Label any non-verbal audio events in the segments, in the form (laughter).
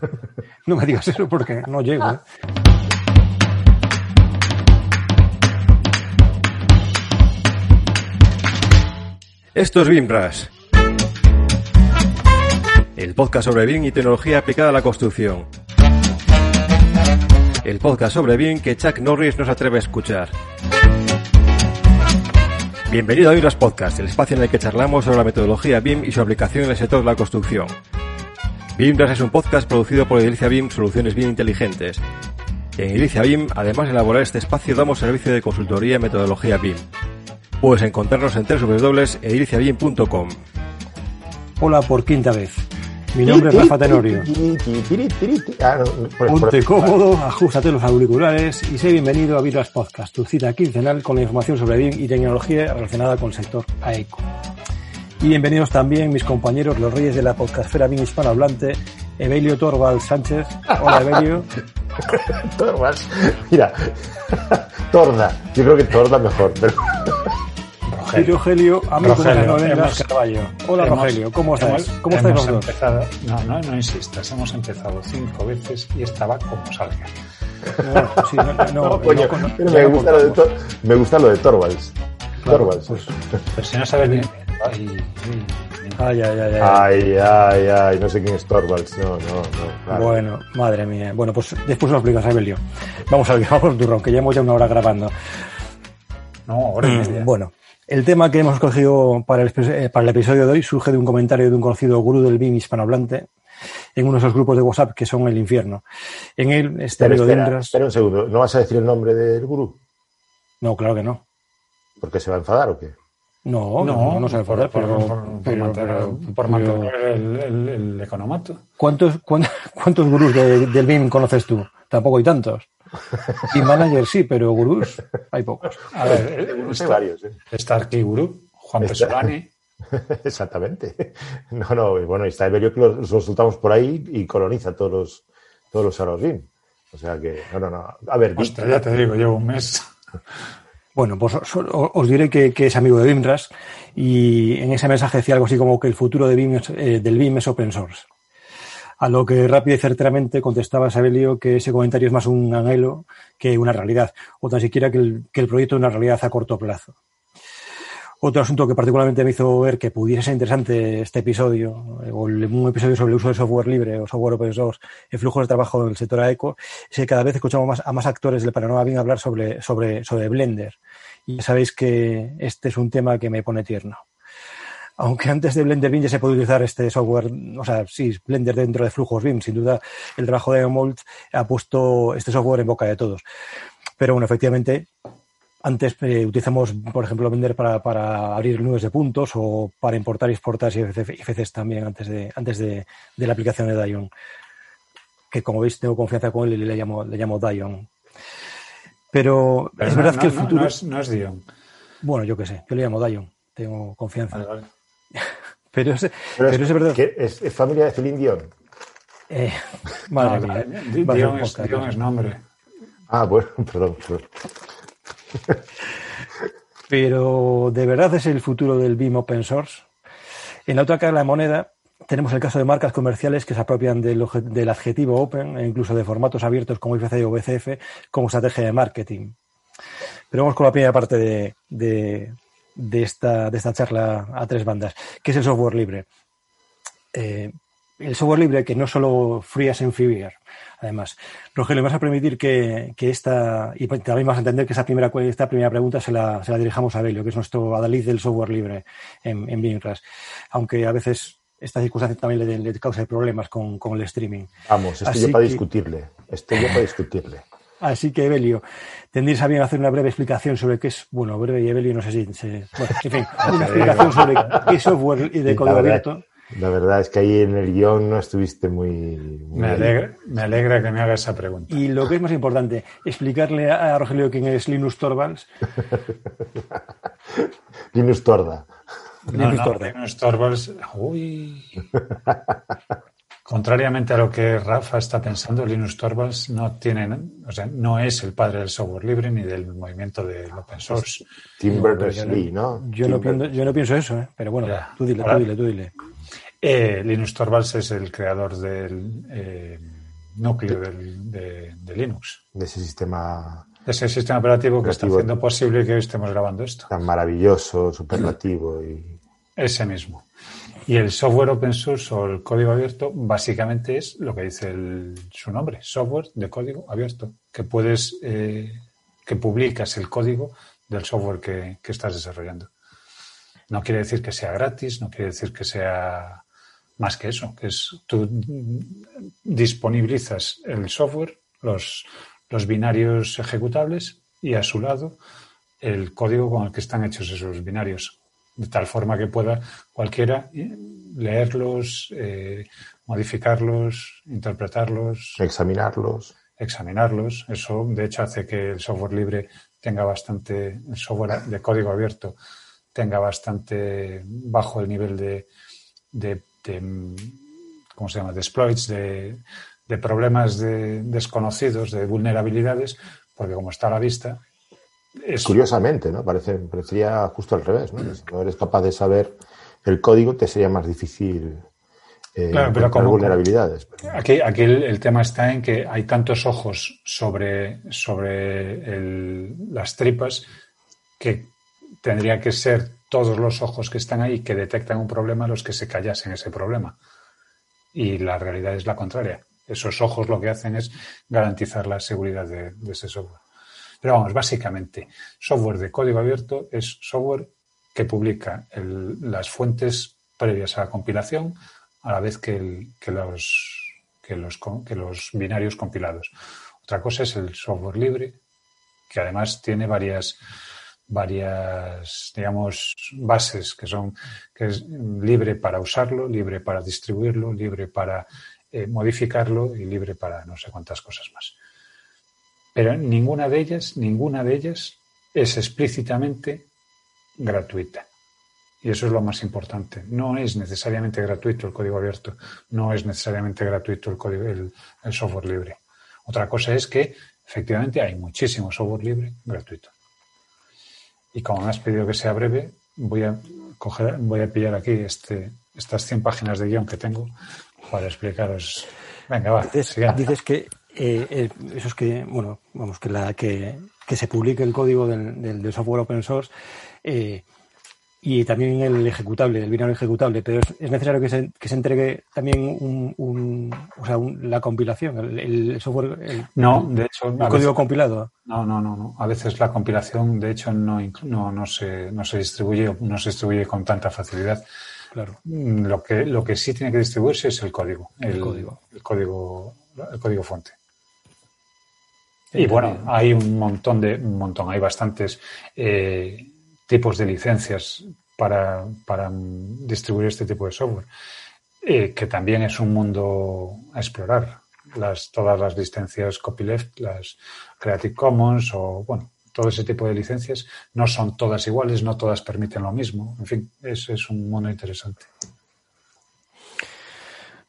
(laughs) No me digas eso porque no llego. ¿eh? Esto es BIMRAS, el podcast sobre BIM y tecnología aplicada a la construcción. El podcast sobre BIM que Chuck Norris no se atreve a escuchar. Bienvenido a BIMRAS Podcast, el espacio en el que charlamos sobre la metodología BIM y su aplicación en el sector de la construcción. BIMRAS es un podcast producido por Edilicia BIM Soluciones BIM Inteligentes. En Edilicia BIM, además de elaborar este espacio, damos servicio de consultoría y metodología BIM. Puedes encontrarnos en www.ediliciabim.com. Hola por quinta vez. Mi nombre es Rafa Tenorio. Ponte cómodo, ajustate los auriculares y sé bienvenido a Virus Podcast, tu cita quincenal con la información sobre BIM y tecnología relacionada con el sector AECO. Y bienvenidos también mis compañeros, los reyes de la podcastfera BIM hispanohablante, Evelio Torval Sánchez. Hola, Evelio. (laughs) Torvas. Mira, (laughs) Torda. Yo creo que Torda mejor, pero. Y Rogelio, amigo de Rogelio, novelas hemos- Carballo. Hola, hemos- Rogelio, ¿cómo estáis? hemos- ¿Cómo estáis hemos los dos? empezado- no, no, no insistas. Hemos empezado cinco veces y estaba como salga. Bueno, sí, no, no, (laughs) No, no, coño, no, pero ya me, no gusta lo de contamos. Tor- me gusta lo de Torvalds. Claro, Torvalds. pues, Pero si no sabes bien. Ay, ay, ay, ay, ay, ay. Ay, ay, ay, no sé quién es Torvalds. No, no, no. claro. Bueno, madre mía. Bueno, pues después lo explicas, Evelio. Vamos a ver, (laughs) vamos al turrón, que llevamos ya una hora grabando. no, hora y media. Bueno, el tema que hemos escogido para el, eh, para el episodio de hoy surge de un comentario de un conocido gurú del BIM hispanohablante en uno de esos grupos de WhatsApp que son el infierno. En él, este Espera, amigo de Indras... espera un segundo. ¿No vas a decir el nombre del gurú? No, claro que no. ¿Porque se va a enfadar o qué? No, no, no, se por, puede, por, pero, por- por pero- mantener, pero- por pero- mantener el, el, el economato. ¿Cuántos, cuán- cuántos gurús de- del BIM conoces tú? Tampoco hay tantos. Y managers sí, pero gurús hay pocos. A ver, está, hay varios, ¿eh? está Arquigurú, Juan Está- Pesolani. (laughs) Exactamente. No, no, bueno, está Evelio que los, los soltamos por ahí y coloniza todos los, todos los salos BIM. O sea que, no, no, no. A ver, Hostia, ya te digo, llevo un mes. (laughs) Bueno, pues os, diré que, es amigo de BIMRAS y en ese mensaje decía algo así como que el futuro eh, del BIM es open source. A lo que rápido y certeramente contestaba Sabelio que ese comentario es más un anhelo que una realidad, o tan siquiera que el proyecto es una realidad a corto plazo. Otro asunto que particularmente me hizo ver que pudiera ser interesante este episodio, eh, o el- un episodio sobre el uso de software libre o software open source en flujos de trabajo del sector AECO, es que cada vez escuchamos más, a más actores del panorama BIM hablar sobre, sobre, sobre Blender. Y ya sabéis que este es un tema que me pone tierno. Aunque antes de Blender BIM ya se puede utilizar este software, o sea, sí, Blender dentro de flujos BIM, sin duda el trabajo de Mold ha puesto este software en boca de todos. Pero bueno, efectivamente, antes eh, utilizamos, por ejemplo, Blender para, para abrir nubes de puntos o para importar y exportar IFCs también antes de, antes de, de la aplicación de Dion. Que como veis tengo confianza con él y le llamo, le llamo Dion. Pero, Pero es no, verdad no, que el futuro... no es, no es Dion. Bueno, yo qué sé, yo le llamo Dion, tengo confianza. Vale, vale. (laughs) Pero, es, pero pero es, verdad. que es, es familia de Celine Dion. Eh, madre No, mía. Di- va a ser Dion es, Dion es nombre. Ah, bueno, (laughs) perdón, perdón. (laughs) Pero de verdad es el futuro del BIM open source. En la otra cara de la moneda tenemos el caso de marcas comerciales que se apropian del, adjetivo open e incluso de formatos abiertos como IFC o BCF como estrategia de marketing. Pero vamos con la primera parte de esta charla a tres bandas, que es el software libre. Eh, el software libre que no solo free as inferior, además. Rogelio, me vas a permitir que, que esta, y también vas a entender que esta primera, esta primera pregunta se la, se la dirijamos a Belio, que es nuestro adalid del software libre en, en. Aunque a veces esta circunstancia también le, le causa problemas con, con el streaming. Vamos, estoy yo para que- discutirle. Estoy yo para discutirle. Así que, Evelio, tendréis a bien hacer una breve explicación sobre qué es, bueno, breve y Evelio, no sé si se, bueno, en fin, (laughs) una explicación sobre qué software y de código abierto. La verdad es que ahí en el guion no estuviste muy... muy Me alegra, me alegra que me haga esa pregunta. Y lo que es más importante, explicarle a Rogelio quién es Linus Torvalds. (laughs) Linus Torda. No, Linus no, Torvalds. Linus Torvalds, uy. (laughs) Contrariamente a lo que Rafa está pensando, Linus Torvalds no tiene, o sea, no es el padre del software libre ni del movimiento del open source. Tim Berners-Lee, ¿no? Yo no, pienso, yo no pienso eso, ¿eh? pero bueno, Ya. tú dile, tú dile, tú dile. Eh, Linus Torvalds es el creador del eh, núcleo del- de, de Linux. De ese sistema De ese sistema operativo que está haciendo posible que hoy estemos grabando esto. tan maravilloso, superlativo y Ese mismo. Y el software open source o el código abierto básicamente es lo que dice el- su nombre, software de código abierto, que puedes, eh, que publicas el código del software que, que estás desarrollando. No quiere decir que sea gratis, no quiere decir que sea más que eso, que es tú disponibilizas el software, los, los binarios ejecutables y a su lado el código con el que están hechos esos binarios, de tal forma que pueda cualquiera leerlos, eh, modificarlos, interpretarlos, examinarlos. examinarlos. Eso, de hecho, hace que el software libre tenga bastante, el software de código abierto tenga bastante bajo el nivel de, de, de, ¿cómo se llama?, de exploits, de, de problemas de- desconocidos, de vulnerabilidades, porque como está a la vista, es Curiosamente, ¿no? Parece, parecería justo al revés, ¿no? Si no eres capaz de saber el código, te sería más difícil eh, Claro, pero como- vulnerabilidades. Aquí, aquí el, el tema está en que hay tantos ojos sobre, sobre el- las tripas que tendría que ser todos los ojos que están ahí que detectan un problema los que se callasen ese problema. Y la realidad es la contraria. Esos ojos lo que hacen es garantizar la seguridad de, ese software. Pero vamos, básicamente, software de código abierto es software que publica las fuentes previas a la compilación a la vez que los binarios compilados. Otra cosa es el software libre, que además tiene varias, varias digamos, bases que son que es libre para usarlo, libre para distribuirlo, libre para eh, modificarlo y libre para no sé cuántas cosas más. Pero ninguna de ellas, ninguna de ellas es explícitamente gratuita. Y eso es lo más importante. No es necesariamente gratuito el código abierto, no es necesariamente gratuito el, código, el, el software libre. Otra cosa es que efectivamente hay muchísimo software libre gratuito. Y como me has pedido que sea breve, voy a coger, voy a pillar aquí este, estas 100 páginas de guion que tengo para explicaros. Venga, va. Dices, dices que eh, eh, eso es que, bueno, vamos, que, la, que, que se publique el código del, del- del software open source eh, y también el ejecutable, el binario ejecutable, pero es, es necesario que se, que se entregue también un, un- o sea, un- la compilación, el, el software, el, No, de hecho, el código veces- compilado. No, no, no, no. A veces la compilación, de hecho, no, no, no, se, no se distribuye no se distribuye con tanta facilidad. Claro. Mm, Lo que, lo que sí tiene que distribuirse es el código. El código. El código, el código fuente. Y bueno, hay un montón de, un montón, hay bastantes eh, tipos de licencias para, para distribuir este tipo de software, eh, que también es un mundo a explorar. Las, todas las licencias copyleft, las Creative Commons o, bueno, todo ese tipo de licencias no son todas iguales, no todas permiten lo mismo. En fin, es, es un mundo interesante.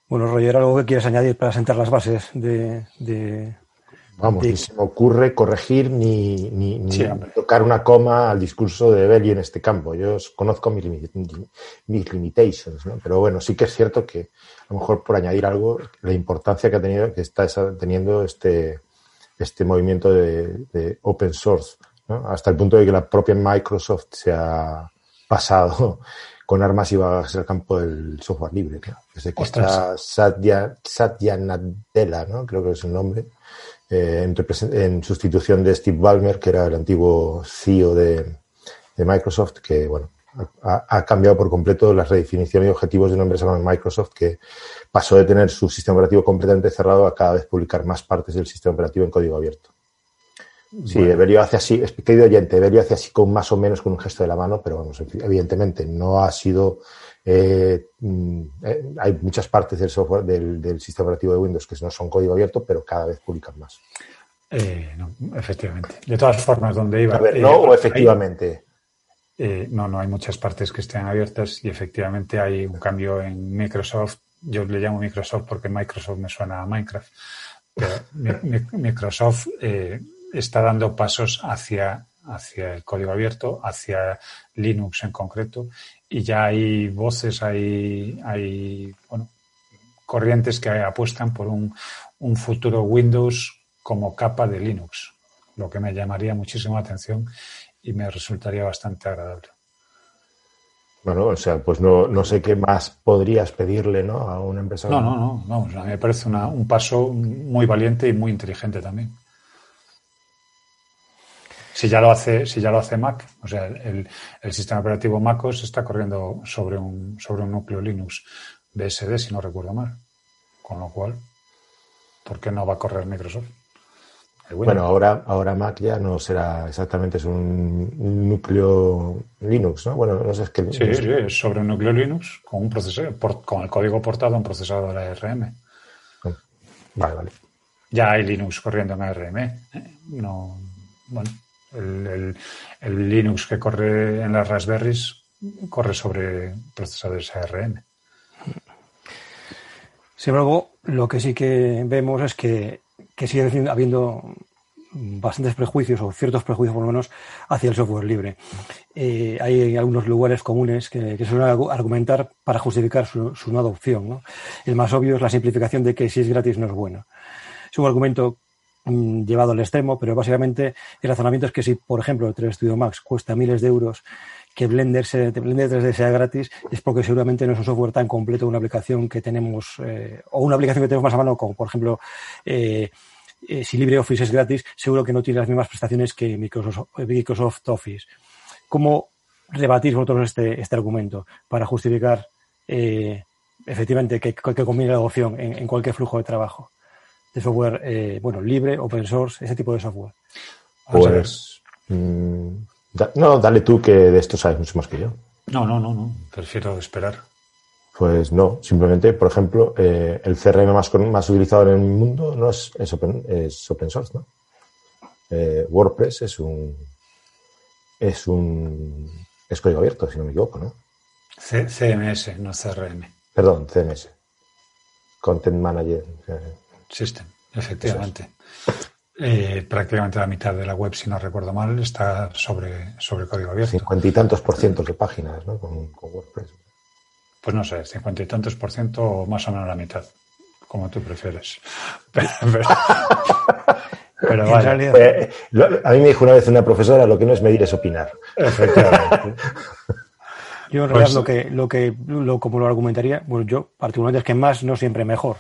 Bueno, Roger, ¿algo que quieras añadir para sentar las bases de- Vamos, ni se me ocurre corregir ni, ni- ni Sí, hombre. tocar una coma al discurso de Belli en este campo. Yo conozco mis, mis limitations, ¿no? Pero bueno, sí que es cierto que a lo mejor por añadir algo, la importancia que ha tenido, que está teniendo este, este movimiento de, de open source, ¿no? Hasta el punto de que la propia Microsoft se ha pasado (laughs) con armas y bagajes al campo del software libre, ¿no? Desde que Ostras. está Satya, Satya Nadella, ¿no? Creo que es el nombre, eh, en, sustitución de Steve Ballmer, que era el antiguo CEO de, de Microsoft, que bueno, ha, ha cambiado por completo la redefinición y objetivos de una empresa como Microsoft, que pasó de tener su sistema operativo completamente cerrado a cada vez publicar más partes del sistema operativo en código abierto. Sí, Everio hace así, querido oyente, Everio hace así con más o menos con un gesto de la mano, pero vamos, evidentemente no ha sido. Eh, mm, eh, hay muchas partes del software del, del sistema operativo de Windows que no son código abierto, pero cada vez publican más. Eh, no, efectivamente. De todas formas, donde iba. A ver, ¿no? O efectivamente. No, no hay muchas partes que estén abiertas y efectivamente hay un cambio en Microsoft. Yo le llamo Microsoft porque Microsoft me suena a Minecraft. Pero Mi- Mi- Microsoft eh, está dando pasos hacia hacia el código abierto, hacia Linux en concreto, y ya hay voces, hay, hay bueno, corrientes que apuestan por un, un futuro Windows como capa de Linux, lo que me llamaría muchísimo la atención y me resultaría bastante agradable. Bueno, o sea, pues no, no sé qué más podrías pedirle ¿no? a una empresa. No, no, no, no. a mí me parece una, un paso muy valiente y muy inteligente también. Si ya lo hace, si ya lo hace Mac, o sea, el, el sistema operativo MacOS está corriendo sobre un, sobre un núcleo Linux BSD, si no recuerdo mal. Con lo cual, ¿por qué no va a correr Microsoft? Bueno, ahora, ahora Mac ya no será exactamente, es un núcleo Linux, ¿no? Bueno, no sé, es que... Sí, sí, es sobre un núcleo Linux con un procesador, con el código portado a un procesador ARM. Vale, vale. Ya hay Linux corriendo en ARM. ¿eh? No, bueno, el, el, Linux que corre en las Raspberries corre sobre procesadores ARM. Sin embargo, lo que sí que vemos es que que sigue habiendo bastantes prejuicios o ciertos prejuicios por lo menos hacia el software libre. Eh, hay algunos lugares comunes que, que suelen argumentar para justificar su, su no adopción. ¿no? El más obvio es la simplificación de que si es gratis no es bueno. Es un argumento llevado al extremo, pero básicamente el razonamiento es que si, por ejemplo, el 3 Studio Max cuesta miles de euros, que Blender, se, Blender 3D sea gratis es porque seguramente no es un software tan completo una aplicación que tenemos eh, o una aplicación que tenemos más a mano como por ejemplo eh, eh, si LibreOffice es gratis, seguro que no tiene las mismas prestaciones que Microsoft, Microsoft Office. ¿Cómo rebatís vosotros este, este argumento para justificar eh, efectivamente que, que combine la adopción en, cualquier flujo de trabajo de software, eh, bueno, libre, open source, ese tipo de software? Pues, mmm, da, no, dale tú que de esto sabes mucho más que yo. No, no, no, no. Prefiero esperar. Pues no, simplemente, por ejemplo, eh, el CRM más, más utilizado en el mundo no es, es, open, es open source, ¿no? Eh, WordPress es un es un es código abierto, si no me equivoco, ¿no? C CMS, no CRM. Perdón, CMS. Content Manager. System, efectivamente. Eh, prácticamente la mitad de la web, si no recuerdo mal, está sobre, sobre código abierto. Cincuenta y tantos por ciento de páginas, ¿no? Con, con WordPress pues no sé, cincuenta y tantos por ciento o más o menos la mitad, como tú prefieres. (laughs) Pero, pero. Eh, a mí me dijo una vez una profesora, lo que no es medir es opinar. Efectivamente. (laughs) Yo en realidad pues, lo que, lo que lo, como lo argumentaría, bueno, yo particularmente es que más no siempre mejor.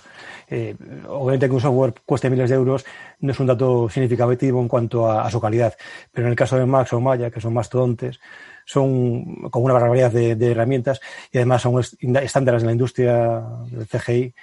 Eh, obviamente que un software cueste miles de euros no es un dato significativo en cuanto a, a, su calidad, pero en el caso de Max o Maya, que son mastodontes, son con una barbaridad de, de herramientas y además son estándares en la industria del CGI.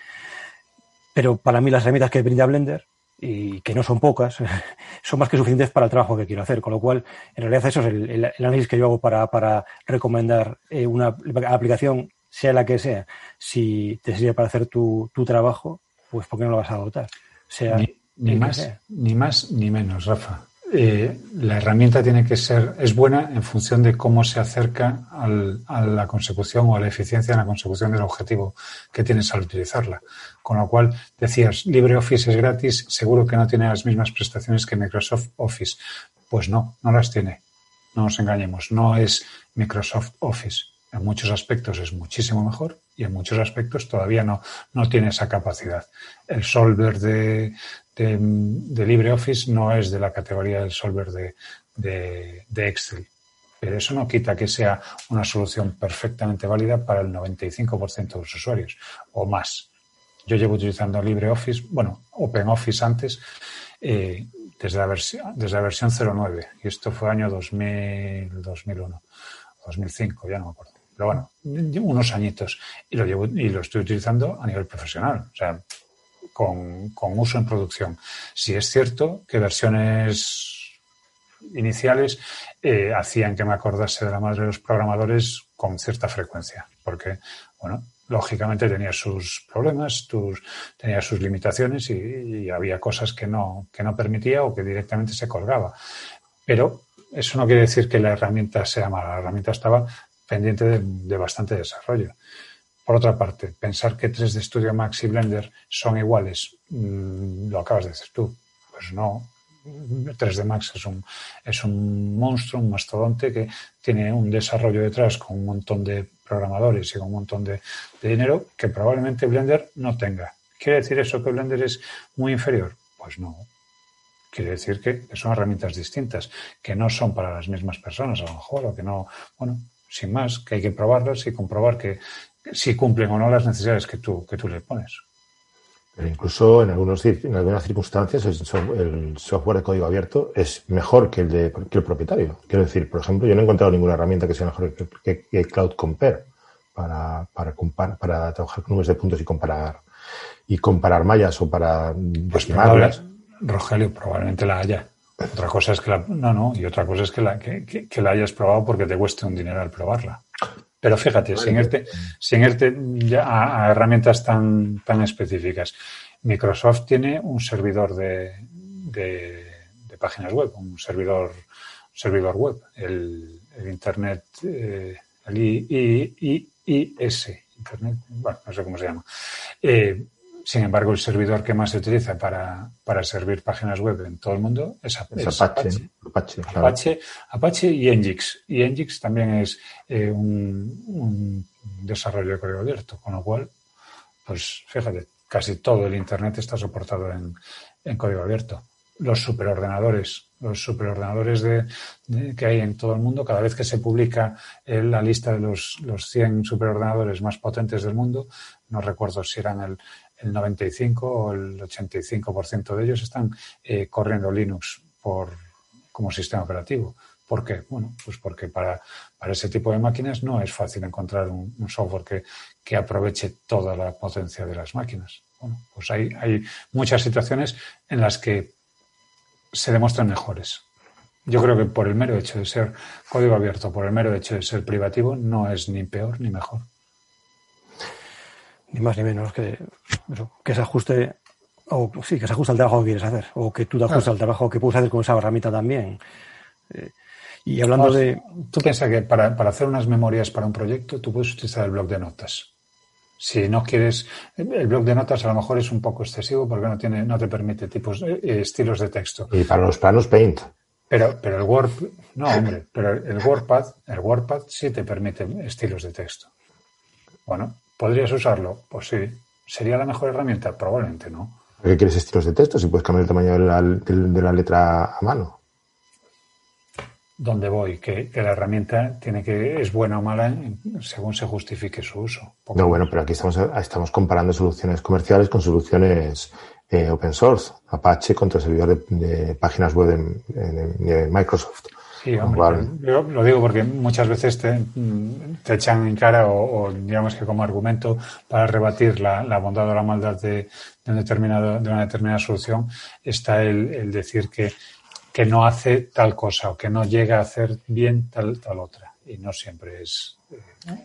Pero para mí las herramientas que brinda Blender, y que no son pocas, (laughs) son más que suficientes para el trabajo que quiero hacer. Con lo cual, en realidad eso es el, análisis que yo hago para, para recomendar eh, una aplicación, sea la que sea. Si te sirve para hacer tu, tu trabajo, pues ¿por qué no lo vas a adoptar? Sea ni, ni más, ni más ni menos, Rafa eh, la herramienta tiene que ser, es buena en función de cómo se acerca al, a la consecución o a la eficiencia en la consecución del objetivo que tienes al utilizarla. Con lo cual, decías, LibreOffice es gratis, seguro que no tiene las mismas prestaciones que Microsoft Office. Pues no, no las tiene. No nos engañemos, no es Microsoft Office. En muchos aspectos es muchísimo mejor y en muchos aspectos todavía no, no tiene esa capacidad. El solver de, de, de LibreOffice no es de la categoría del solver de, de, Excel. Pero eso no quita que sea una solución perfectamente válida para el 95% de los usuarios o más. Yo llevo utilizando LibreOffice, bueno, OpenOffice antes, eh, desde, la versión, desde la versión 09. Y esto fue año 2000, 2001, 2005, ya no me acuerdo. Pero bueno, unos añitos. Y lo llevo y lo estoy utilizando a nivel profesional. O sea, con, uso en producción. Si es cierto que versiones iniciales eh, hacían que me acordase de la madre de los programadores con cierta frecuencia, porque, bueno, lógicamente tenía sus problemas, tenía sus limitaciones y, había cosas que no, que no permitía o que directamente se colgaba. Pero eso no quiere decir que la herramienta sea mala. La herramienta estaba pendiente de bastante desarrollo. Por otra parte, pensar que 3 de Studio Max y Blender son iguales, mmm, lo acabas de decir tú. Pues no, 3D Max es un, es un monstruo, un mastodonte que tiene un desarrollo detrás con un montón de programadores y con un montón de, de dinero que probablemente Blender no tenga. ¿Quiere decir eso que Blender es muy inferior? Pues no. Quiere decir que son herramientas distintas, que no son para las mismas personas, a lo mejor, o que no, bueno, sin más, que hay que probarlas y comprobar que, si cumplen o no las necesidades que tú, que tú le pones. Pero incluso en, algunos, en algunas circunstancias el, software de código abierto es mejor que el, de, que el propietario. Quiero decir, por ejemplo, yo no he encontrado ninguna herramienta que sea mejor que, que, Cloud Compare para, para, para trabajar con nubes de puntos y comparar y comparar mallas o para pues estimarlas. Rogelio, probablemente la haya. Otra cosa es que la, no, no, y otra cosa es que la, que, que la hayas probado porque te cueste un dinero al probarla. Pero fíjate, sin irte, sin irte ya a, herramientas tan, tan específicas. Microsoft tiene un servidor de, de, páginas web, un servidor, servidor web, el, Internet, eh, el IIS, Internet, bueno, no sé cómo se llama. Eh, sin embargo, el servidor que más se utiliza para, para servir páginas web en todo el mundo es, Apache. Apache, Apache, y Nginx. Y Nginx también es eh, un, desarrollo de código abierto, con lo cual, pues fíjate, casi todo el Internet está soportado en, en código abierto. Los superordenadores, los superordenadores de, que hay en todo el mundo, cada vez que se publica la lista de los, los 100 superordenadores más potentes del mundo, no recuerdo si eran el, el 95 o el 85% de ellos están eh, corriendo Linux por, como sistema operativo. ¿Por qué? Bueno, pues porque para, para ese tipo de máquinas no es fácil encontrar un, software que, que, aproveche toda la potencia de las máquinas. Bueno, pues hay, hay muchas situaciones en las que se demuestran mejores. Yo creo que por el mero hecho de ser código abierto, por el mero hecho de ser privativo, no es ni peor ni mejor ni más ni menos que que se ajuste o sí, que se ajuste al trabajo que quieres hacer o que tú te ajustes al trabajo que puedes hacer con esa herramienta también. Eh, y hablando de... Tú piensas que para, para, hacer unas memorias para un proyecto tú puedes utilizar el blog de notas. Si no quieres, el blog de notas a lo mejor es un poco excesivo porque no tiene, no te permite tipos, eh, estilos de texto. Y para los planos Paint. Pero, pero el Word, no hombre, pero el WordPad, el WordPad sí te permite estilos de texto. Bueno, ¿Podrías usarlo? Pues sí. ¿Sería la mejor herramienta? Probablemente no. ¿Qué quieres estilos de texto? Si puedes cambiar el tamaño de la, letra a mano. ¿Dónde voy? Que, la herramienta tiene que es buena o mala según se justifique su uso. No, bueno, pero aquí estamos, estamos comparando soluciones comerciales con soluciones eh, open source. Apache contra el servidor de, páginas web de Microsoft. Sí, hombre, yo lo digo porque muchas veces te, te echan en cara o, digamos que como argumento para rebatir la, bondad o la maldad de, un determinado, de una determinada solución está el, decir que, que, no hace tal cosa o que no llega a hacer bien tal, tal otra. Y no siempre es. Eh,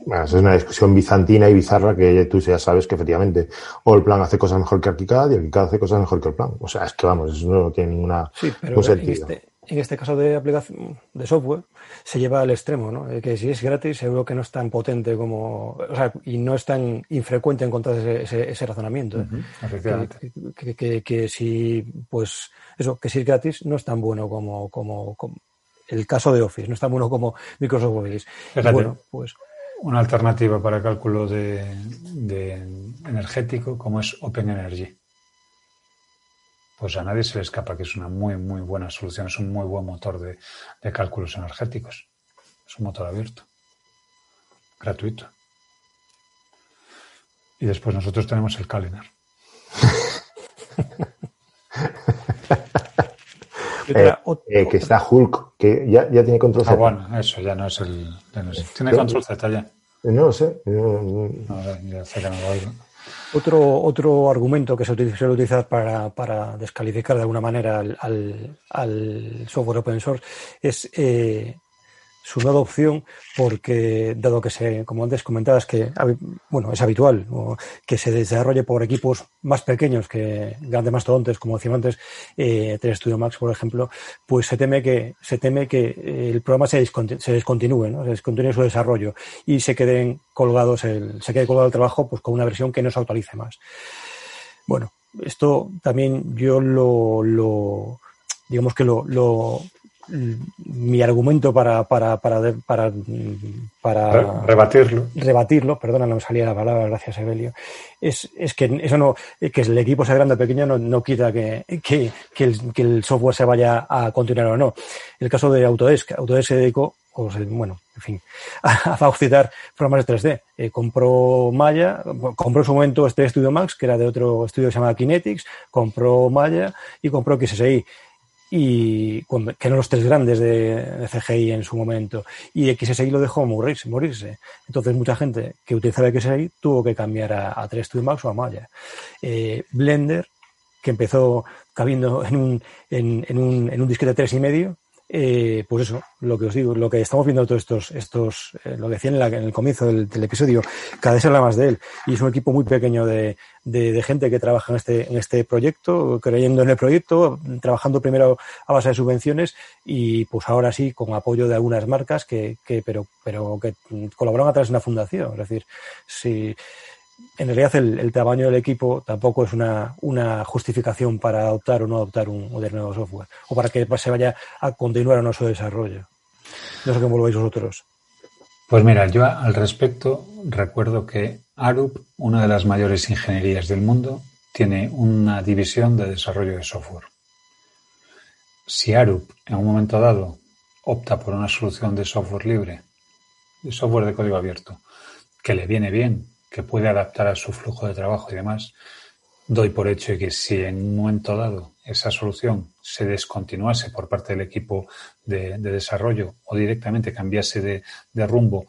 bueno, es una discusión bizantina y bizarra que tú ya sabes que efectivamente o el plan hace cosas mejor que Arquicad y Arquicad hace cosas mejor que el plan. O sea, es que vamos, eso no tiene ninguna sí, pero sentido. Este, en este caso de aplicación de software, se lleva al extremo, ¿no? Que si es gratis, seguro que no es tan potente como. O sea, y no es tan infrecuente encontrar ese, ese, razonamiento. ¿eh? que, que, si, pues, eso, que si es gratis, no es tan bueno como, como, el caso de Office, no es tan bueno como Microsoft Office. bueno, pues. Una alternativa para cálculo de, de energético como es Open Energy pues a nadie se le escapa que es una muy, muy buena solución, es un muy buen motor de, cálculos energéticos. Es un motor abierto, gratuito. Y después nosotros tenemos el Calinar. (laughs) Eh, eh, que está Hulk, que ya, tiene control Z. Ah, bueno, eso ya no es el. tiene control Z ya. No lo sé. No, ya sé que no lo oigo. Otro, otro argumento que se suele utilizar para, para descalificar de alguna manera al, al, software open source es eh, su no adopción porque dado que se, como antes comentabas, que bueno, es habitual que se desarrolle por equipos más pequeños que grandes mastodontes, como decíamos antes, eh, Studio Max, por ejemplo, pues se teme que, se teme que el programa se, se descontinúe, ¿no? se descontinúe su desarrollo y se queden colgados el, se quede colgado el trabajo pues con una versión que no se actualice más. Bueno, esto también yo lo, digamos que lo mi argumento para, para, para, para, para rebatirlo. rebatirlo, perdona, no me salía la palabra, gracias Evelio, es, es que eso no, que el equipo sea grande o pequeño no, no quita que, que, que, el, que el software se vaya a continuar o no. El caso de Autodesk, Autodesk se dedicó o bueno, en fin, (laughs) a, a fagocitar programas de 3D. Eh, compró Maya, compró en su momento este Studio Max, que era de otro estudio que se llama Kinetics, compró Maya y compró XSI y que eran los tres grandes de, CGI en su momento. Y XSI lo dejó morirse, morirse. Entonces mucha gente que utilizaba XSI tuvo que cambiar a, a 3 Studio Max o a Maya. Eh, Blender, que empezó cabiendo en un, en, en un, en un disquete de tres y medio, eh, pues eso, lo que os digo, lo que estamos viendo todos estos, estos eh, lo que decía en, la, en el comienzo del, del, episodio, cada vez se habla más de él. Y es un equipo muy pequeño de, de, de, gente que trabaja en este, en este proyecto, creyendo en el proyecto, trabajando primero a base de subvenciones y pues ahora sí con apoyo de algunas marcas que, que pero, pero que colaboran a través de una fundación. Es decir, si en realidad el, tamaño del equipo tampoco es una, una, justificación para adoptar o no adoptar un, un nuevo software o para que se vaya a continuar o no su desarrollo. No sé cómo lo veis vosotros. Pues mira, yo al respecto recuerdo que Arup, una de las mayores ingenierías del mundo, tiene una división de desarrollo de software. Si Arup en un momento dado opta por una solución de software libre, de software de código abierto, que le viene bien que puede adaptar a su flujo de trabajo y demás, doy por hecho que si en un momento dado esa solución se descontinuase por parte del equipo de, de desarrollo o directamente cambiase de, rumbo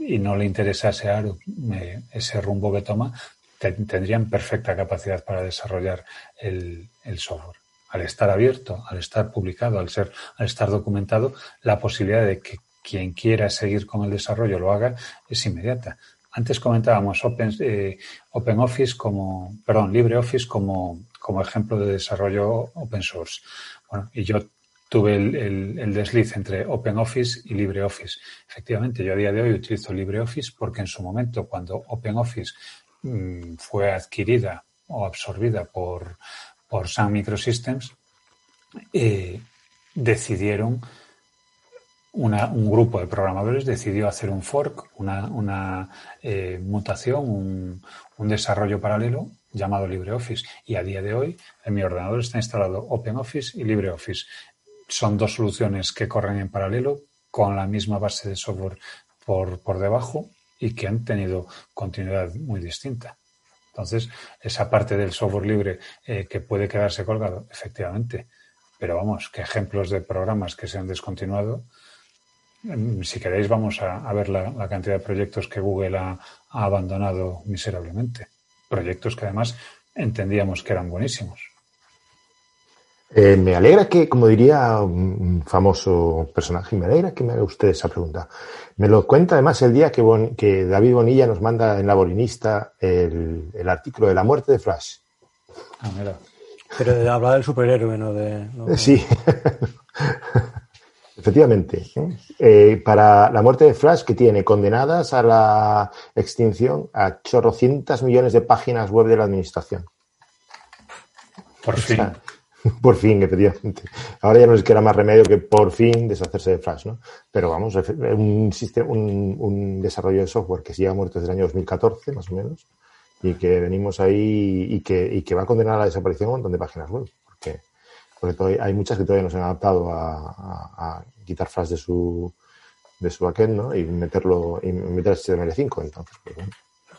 y no le interesase a Aru eh, ese rumbo que toma, te, tendrían perfecta capacidad para desarrollar el, el software al estar abierto, al estar publicado, al ser, al estar documentado, la posibilidad de que quien quiera seguir con el desarrollo lo haga es inmediata. Antes comentábamos Open, eh, OpenOffice como, perdón, LibreOffice como, como ejemplo de desarrollo open source. Bueno, y yo tuve el, el, el, desliz entre OpenOffice y LibreOffice. Efectivamente, yo a día de hoy utilizo LibreOffice porque en su momento, cuando OpenOffice mmm, fue adquirida o absorbida por, por Sun Microsystems, eh, decidieron una, un grupo de programadores decidió hacer un fork, una, eh, mutación, un, desarrollo paralelo llamado LibreOffice. Y a día de hoy en mi ordenador está instalado OpenOffice y LibreOffice. Son dos soluciones que corren en paralelo con la misma base de software por, por debajo y que han tenido continuidad muy distinta. Entonces, esa parte del software libre eh, que puede quedarse colgado, efectivamente. Pero vamos, que ejemplos de programas que se han descontinuado, si queréis, vamos a, a ver la, la, cantidad de proyectos que Google ha, ha, abandonado miserablemente. Proyectos que además entendíamos que eran buenísimos. Eh, me alegra que, como diría un famoso personaje, me alegra que me haga usted esa pregunta. Me lo cuenta además el día que, bon, que David Bonilla nos manda en La Bolinista el, el, artículo de la muerte de Flash. Ah, mira. Pero habla del superhéroe, ¿no? De, no... (laughs) Sí. Efectivamente. ¿eh? Eh, para la muerte de Flash, que tiene condenadas a la extinción a chorrocientas millones de páginas web de la administración. Por fin. O sea, (laughs) por fin, efectivamente. Ahora ya no es que era más remedio que por fin deshacerse de Flash, ¿no? Pero vamos, un, sistema, un, un desarrollo de software que se lleva muerto desde el año 2014, más o menos, y que venimos ahí y que, y que va a condenar a la desaparición un montón de páginas web. Porque porque hay muchas que todavía no se han adaptado a, a, a quitar Flash de su de su backend ¿no? y meterlo y meter HTML5 entonces pues, bueno.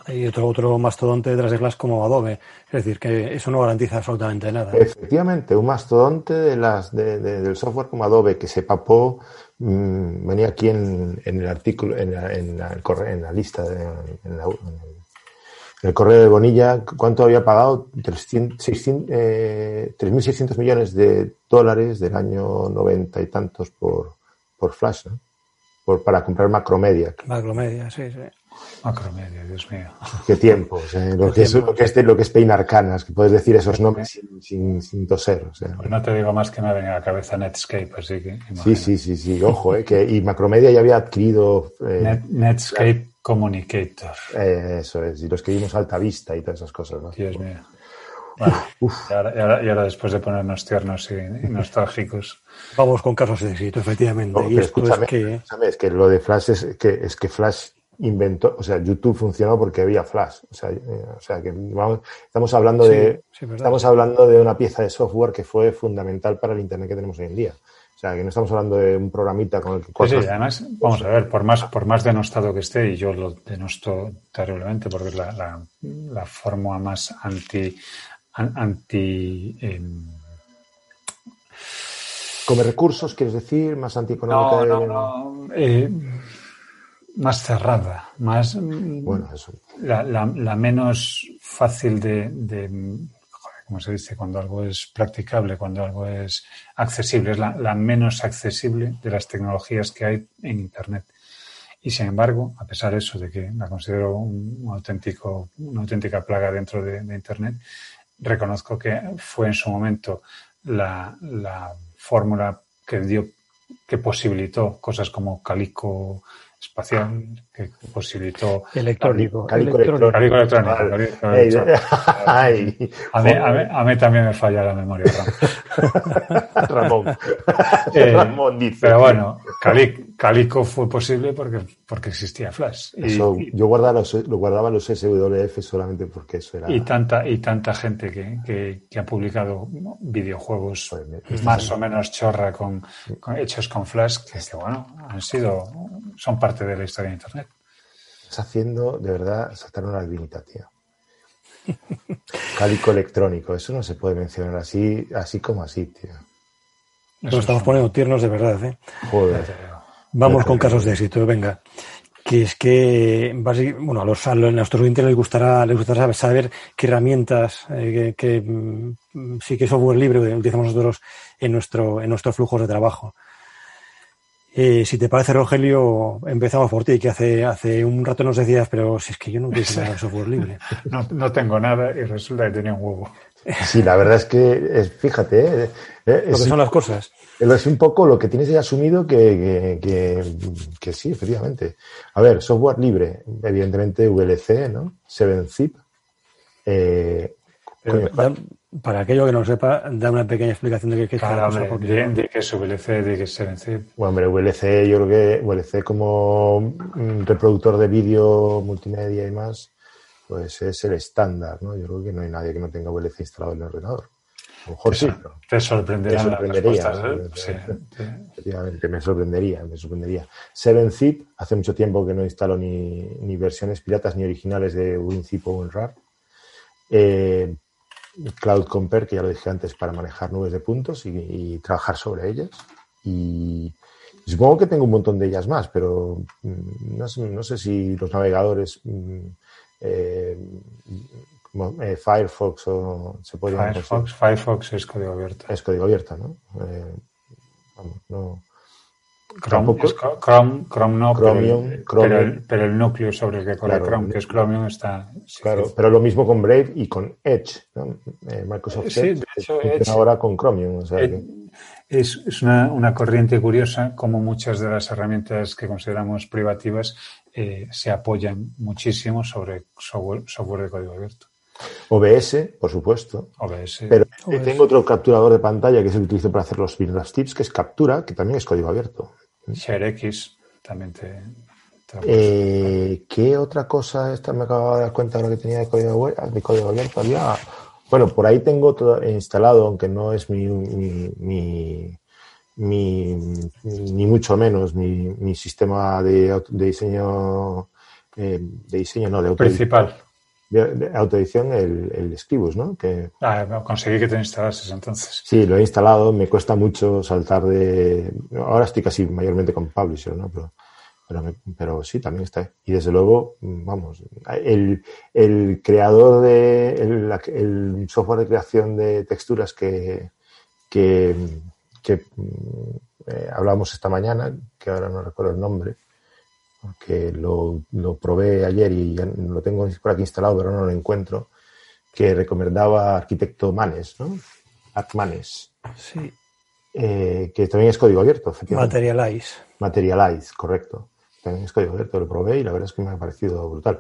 Hay otro, otro mastodonte detrás de Flash como Adobe. Es decir, que eso no garantiza absolutamente nada. Efectivamente, un mastodonte de las, de, de, del software como Adobe que se papó, mmm, venía aquí en, en, el artículo, en la, en la, en la lista, de, en, la, en, el correo de Bonilla, ¿cuánto había pagado? 3.600 eh, millones de dólares del año 90 y tantos por, por Flash, ¿no? Por, para comprar Macromedia. Macromedia, sí, sí. Macromedia, Dios mío. Qué tiempo, o sea, lo, que tiempo. Es, lo, que es, lo que es peinar canas, que puedes decir esos nombres sin, sin, sin toser. O sea. Pues no te digo más que me ha venido a la cabeza Netscape, así que. Sí, sí, sí, sí, ojo, eh, que, y Macromedia ya había adquirido. Eh, Net, Netscape Communicator. Eh, eso es, y los que vimos Alta Vista y todas esas cosas. ¿no? Dios mío. y, ahora, después de ponernos tiernos y, nostálgicos. Vamos con casos de éxito, efectivamente. y esto es que... es que lo de Flash es que, es que Flash inventó, o sea, YouTube funcionó porque había Flash. O sea, eh, o sea que estamos hablando de estamos hablando de una pieza de software que fue fundamental para el Internet que tenemos hoy en día. O sea, que no estamos hablando de un programita con el que... Sí, además, vamos a ver, por más, por más denostado que esté, y yo lo denosto terriblemente porque es la, la, forma más anti... anti ¿Come recursos, quieres decir? ¿Más antieconómica? No, no, no. Eh, más cerrada, más... Bueno, eso. La, la menos fácil de como se dice, cuando algo es practicable, cuando algo es accesible, es la, menos accesible de las tecnologías que hay en Internet. Y sin embargo, a pesar de eso, de que la considero un, auténtico, una auténtica plaga dentro de, Internet, reconozco que fue en su momento la, la fórmula que dio, que posibilitó cosas como Calico espacial que posibilitó electrónico calico electrónico, (laughs) a, mí, también me falla la memoria Ramón. (laughs) (laughs) Eh, Ramón dice pero bueno. Calico fue posible porque porque existía Flash yo guardaba los, lo guardaba los SWF solamente porque eso era y tanta y tanta gente que, que, ha publicado videojuegos más o menos chorra con, hechos con Flash que, que bueno han sido son parte de la historia de Internet. Estás haciendo, de verdad, saltar una albinita, tío. Cálico electrónico, eso no se puede mencionar así, así como así, tío. Nos estamos poniendo tiernos de verdad, ¿eh? Joder. Vamos con casos de éxito, venga. Que es que, bueno, a, los, a nuestros oyentes les gustará, les gustará saber qué herramientas, eh, que, mm, sí, que software libre utilizamos nosotros en nuestro, en nuestros flujos de trabajo. Eh, si te parece, Rogelio, empezamos por ti, que hace, hace un rato nos decías, pero si es que yo no utilizo nada de software libre. (laughs) No, no, tengo nada y resulta que tenía un huevo. Sí, la verdad es que, es, fíjate, eh, eh lo que son las cosas. Es un poco lo que tienes ya asumido que, que, que, sí, efectivamente. A ver, software libre, evidentemente VLC, ¿no? 7-Zip. Eh, para aquello que no sepa, da una pequeña explicación de qué, es claro, hombre, de, qué es VLC, de qué es 7zip. Bueno, hombre, VLC, yo creo que VLC como reproductor de vídeo, multimedia y más, pues es el estándar, ¿no? Yo creo que no hay nadie que no tenga VLC instalado en el ordenador. A lo mejor sí. Te sorprendería. Me sorprendería. ¿eh? (laughs) Sí, Efectivamente, me sorprendería, me sorprendería. 7zip, hace mucho tiempo que no instalo ni, ni versiones piratas ni originales de WinZip o WinRAR. Eh, Cloud Compare, que ya lo dije antes, para manejar nubes de puntos y, trabajar sobre ellas. Y, supongo que tengo un montón de ellas más, pero mm, no sé, si los navegadores mm, eh, eh, Firefox o se puede Firefox, Firefox es código abierto. Es código abierto, ¿no? Eh, vamos, no Chrome, Chrome, Chrome, no, pero, el, núcleo sobre el que corre Chrome, que es Chromium, está... claro, pero lo mismo con Brave y con Edge, eh, Microsoft Edge, ahora con Chromium. es, una, corriente curiosa como muchas de las herramientas que consideramos privativas eh, se apoyan muchísimo sobre software, de código abierto. OBS, por supuesto. OBS. Pero tengo otro capturador de pantalla que se utiliza para hacer los Windows Tips, que es Captura, que también es código abierto. ShareX también te. eh, ¿Qué otra cosa? Esta me acabo de dar cuenta ahora que tenía de código, de código abierto. Había. Bueno, por ahí tengo todo instalado, aunque no es mi, mi, ni mucho menos mi, mi sistema de, de diseño, eh, de diseño, no, de principal de, autoedición el, el Scribus, ¿no? Que, ah, conseguí que te instalases entonces. Sí, lo he instalado, me cuesta mucho saltar de... Ahora estoy casi mayormente con Publisher, ¿no? Pero, pero, pero sí, también está. Y desde luego, vamos, el, el creador de... El, el, software de creación de texturas que, que, que eh, hablamos esta mañana, que ahora no recuerdo el nombre, que lo, lo, probé ayer y ya lo tengo por aquí instalado, pero no lo encuentro, que recomendaba Arquitecto Manes, ¿no? Manes. Sí. Eh, que también es código abierto, efectivamente. Materialize. Materialize, correcto. También es código abierto, lo probé y la verdad es que me ha parecido brutal.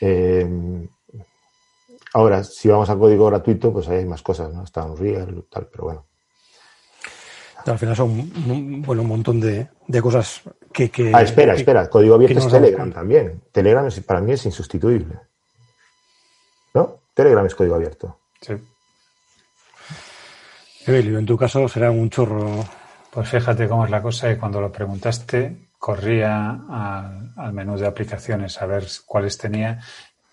Eh, Ahora, si vamos a código gratuito, pues hay más cosas, ¿no? Está Unreal, tal, pero bueno. Al final son bueno, un montón de, cosas que, que, Ah, espera, espera. Código abierto es Telegram también. Telegram es, para mí es insustituible. ¿No? Telegram es código abierto. Sí. Evelio, en tu caso será un chorro. Pues fíjate cómo es la cosa y cuando lo preguntaste corría al, menú de aplicaciones a ver cuáles tenía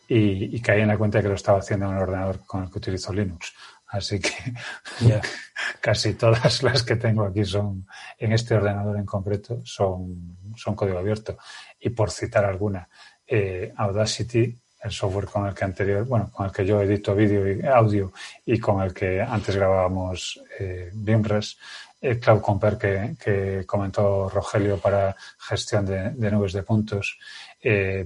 y, caí en la cuenta de que lo estaba haciendo en el ordenador con el que utilizo Linux. Así que (laughs) casi todas las que tengo aquí son, en este ordenador en concreto, son, son código abierto. Y por citar alguna, eh, Audacity, el software con el que anterior, bueno, con el que yo edito vídeo y audio y con el que antes grabábamos eh, BIMRES, el Cloud Compare que, comentó Rogelio para gestión de, nubes de puntos. Eh,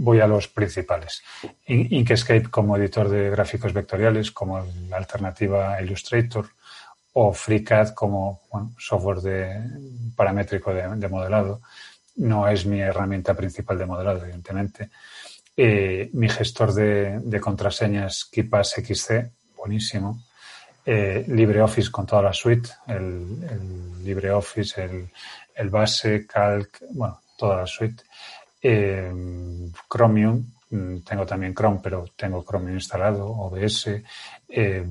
voy a los principales. Inkscape como editor de gráficos vectoriales, como la alternativa Illustrator, o FreeCAD como software de, paramétrico de, modelado. No es mi herramienta principal de modelado, evidentemente. Eh, mi gestor de, contraseñas KeePass XC, buenísimo. Eh, LibreOffice con toda la suite, el, LibreOffice, el base, Calc, bueno, toda la suite. Eh, Chromium, mm, tengo también Chrome, pero tengo Chromium instalado, OBS, eh,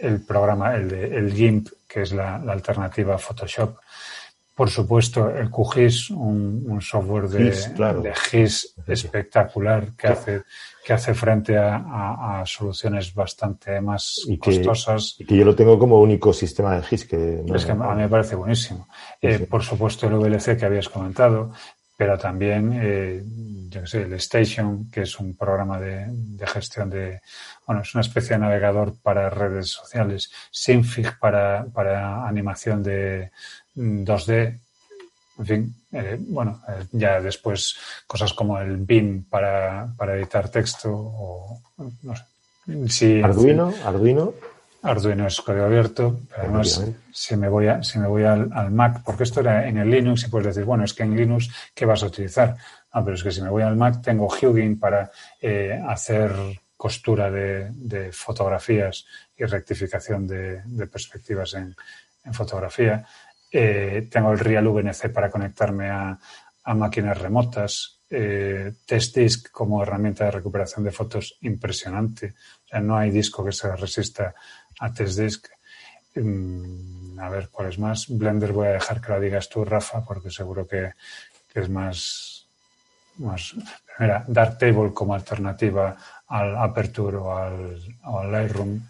el programa, el de el GIMP, que es la, alternativa a Photoshop. Por supuesto, el QGIS, un, software de GIS, espectacular que hace que hace frente a, soluciones bastante más costosas. Y que yo lo tengo como único sistema de GIS. Que es que a mí me parece buenísimo. Eh, por supuesto, el VLC que habías comentado, pero también, eh, yo qué sé, el Station, que es un programa de, gestión de, bueno, es una especie de navegador para redes sociales, Synfig para, para animación de 2D, en fin, eh, bueno, eh, ya después cosas como el BIM para, para editar texto o, no sé. Arduino, Arduino. Arduino es código abierto, pero además si me voy, a, si me voy al, Mac, porque esto era en el Linux y puedes decir, bueno, es que en Linux, ¿qué vas a utilizar? No, pero es que si me voy al Mac tengo Hugin para eh, hacer costura de, fotografías y rectificación de, perspectivas en, fotografía. Eh, tengo el Real VNC para conectarme a, máquinas remotas. Eh, Test Disk como herramienta de recuperación de fotos impresionante. O sea, no hay disco que se resista a TestDisk. Mm, a ver, ¿cuál es más? Blender voy a dejar que lo digas tú, Rafa, porque seguro que, es más, más... Mira, Darktable como alternativa al Aperture o al, Lightroom.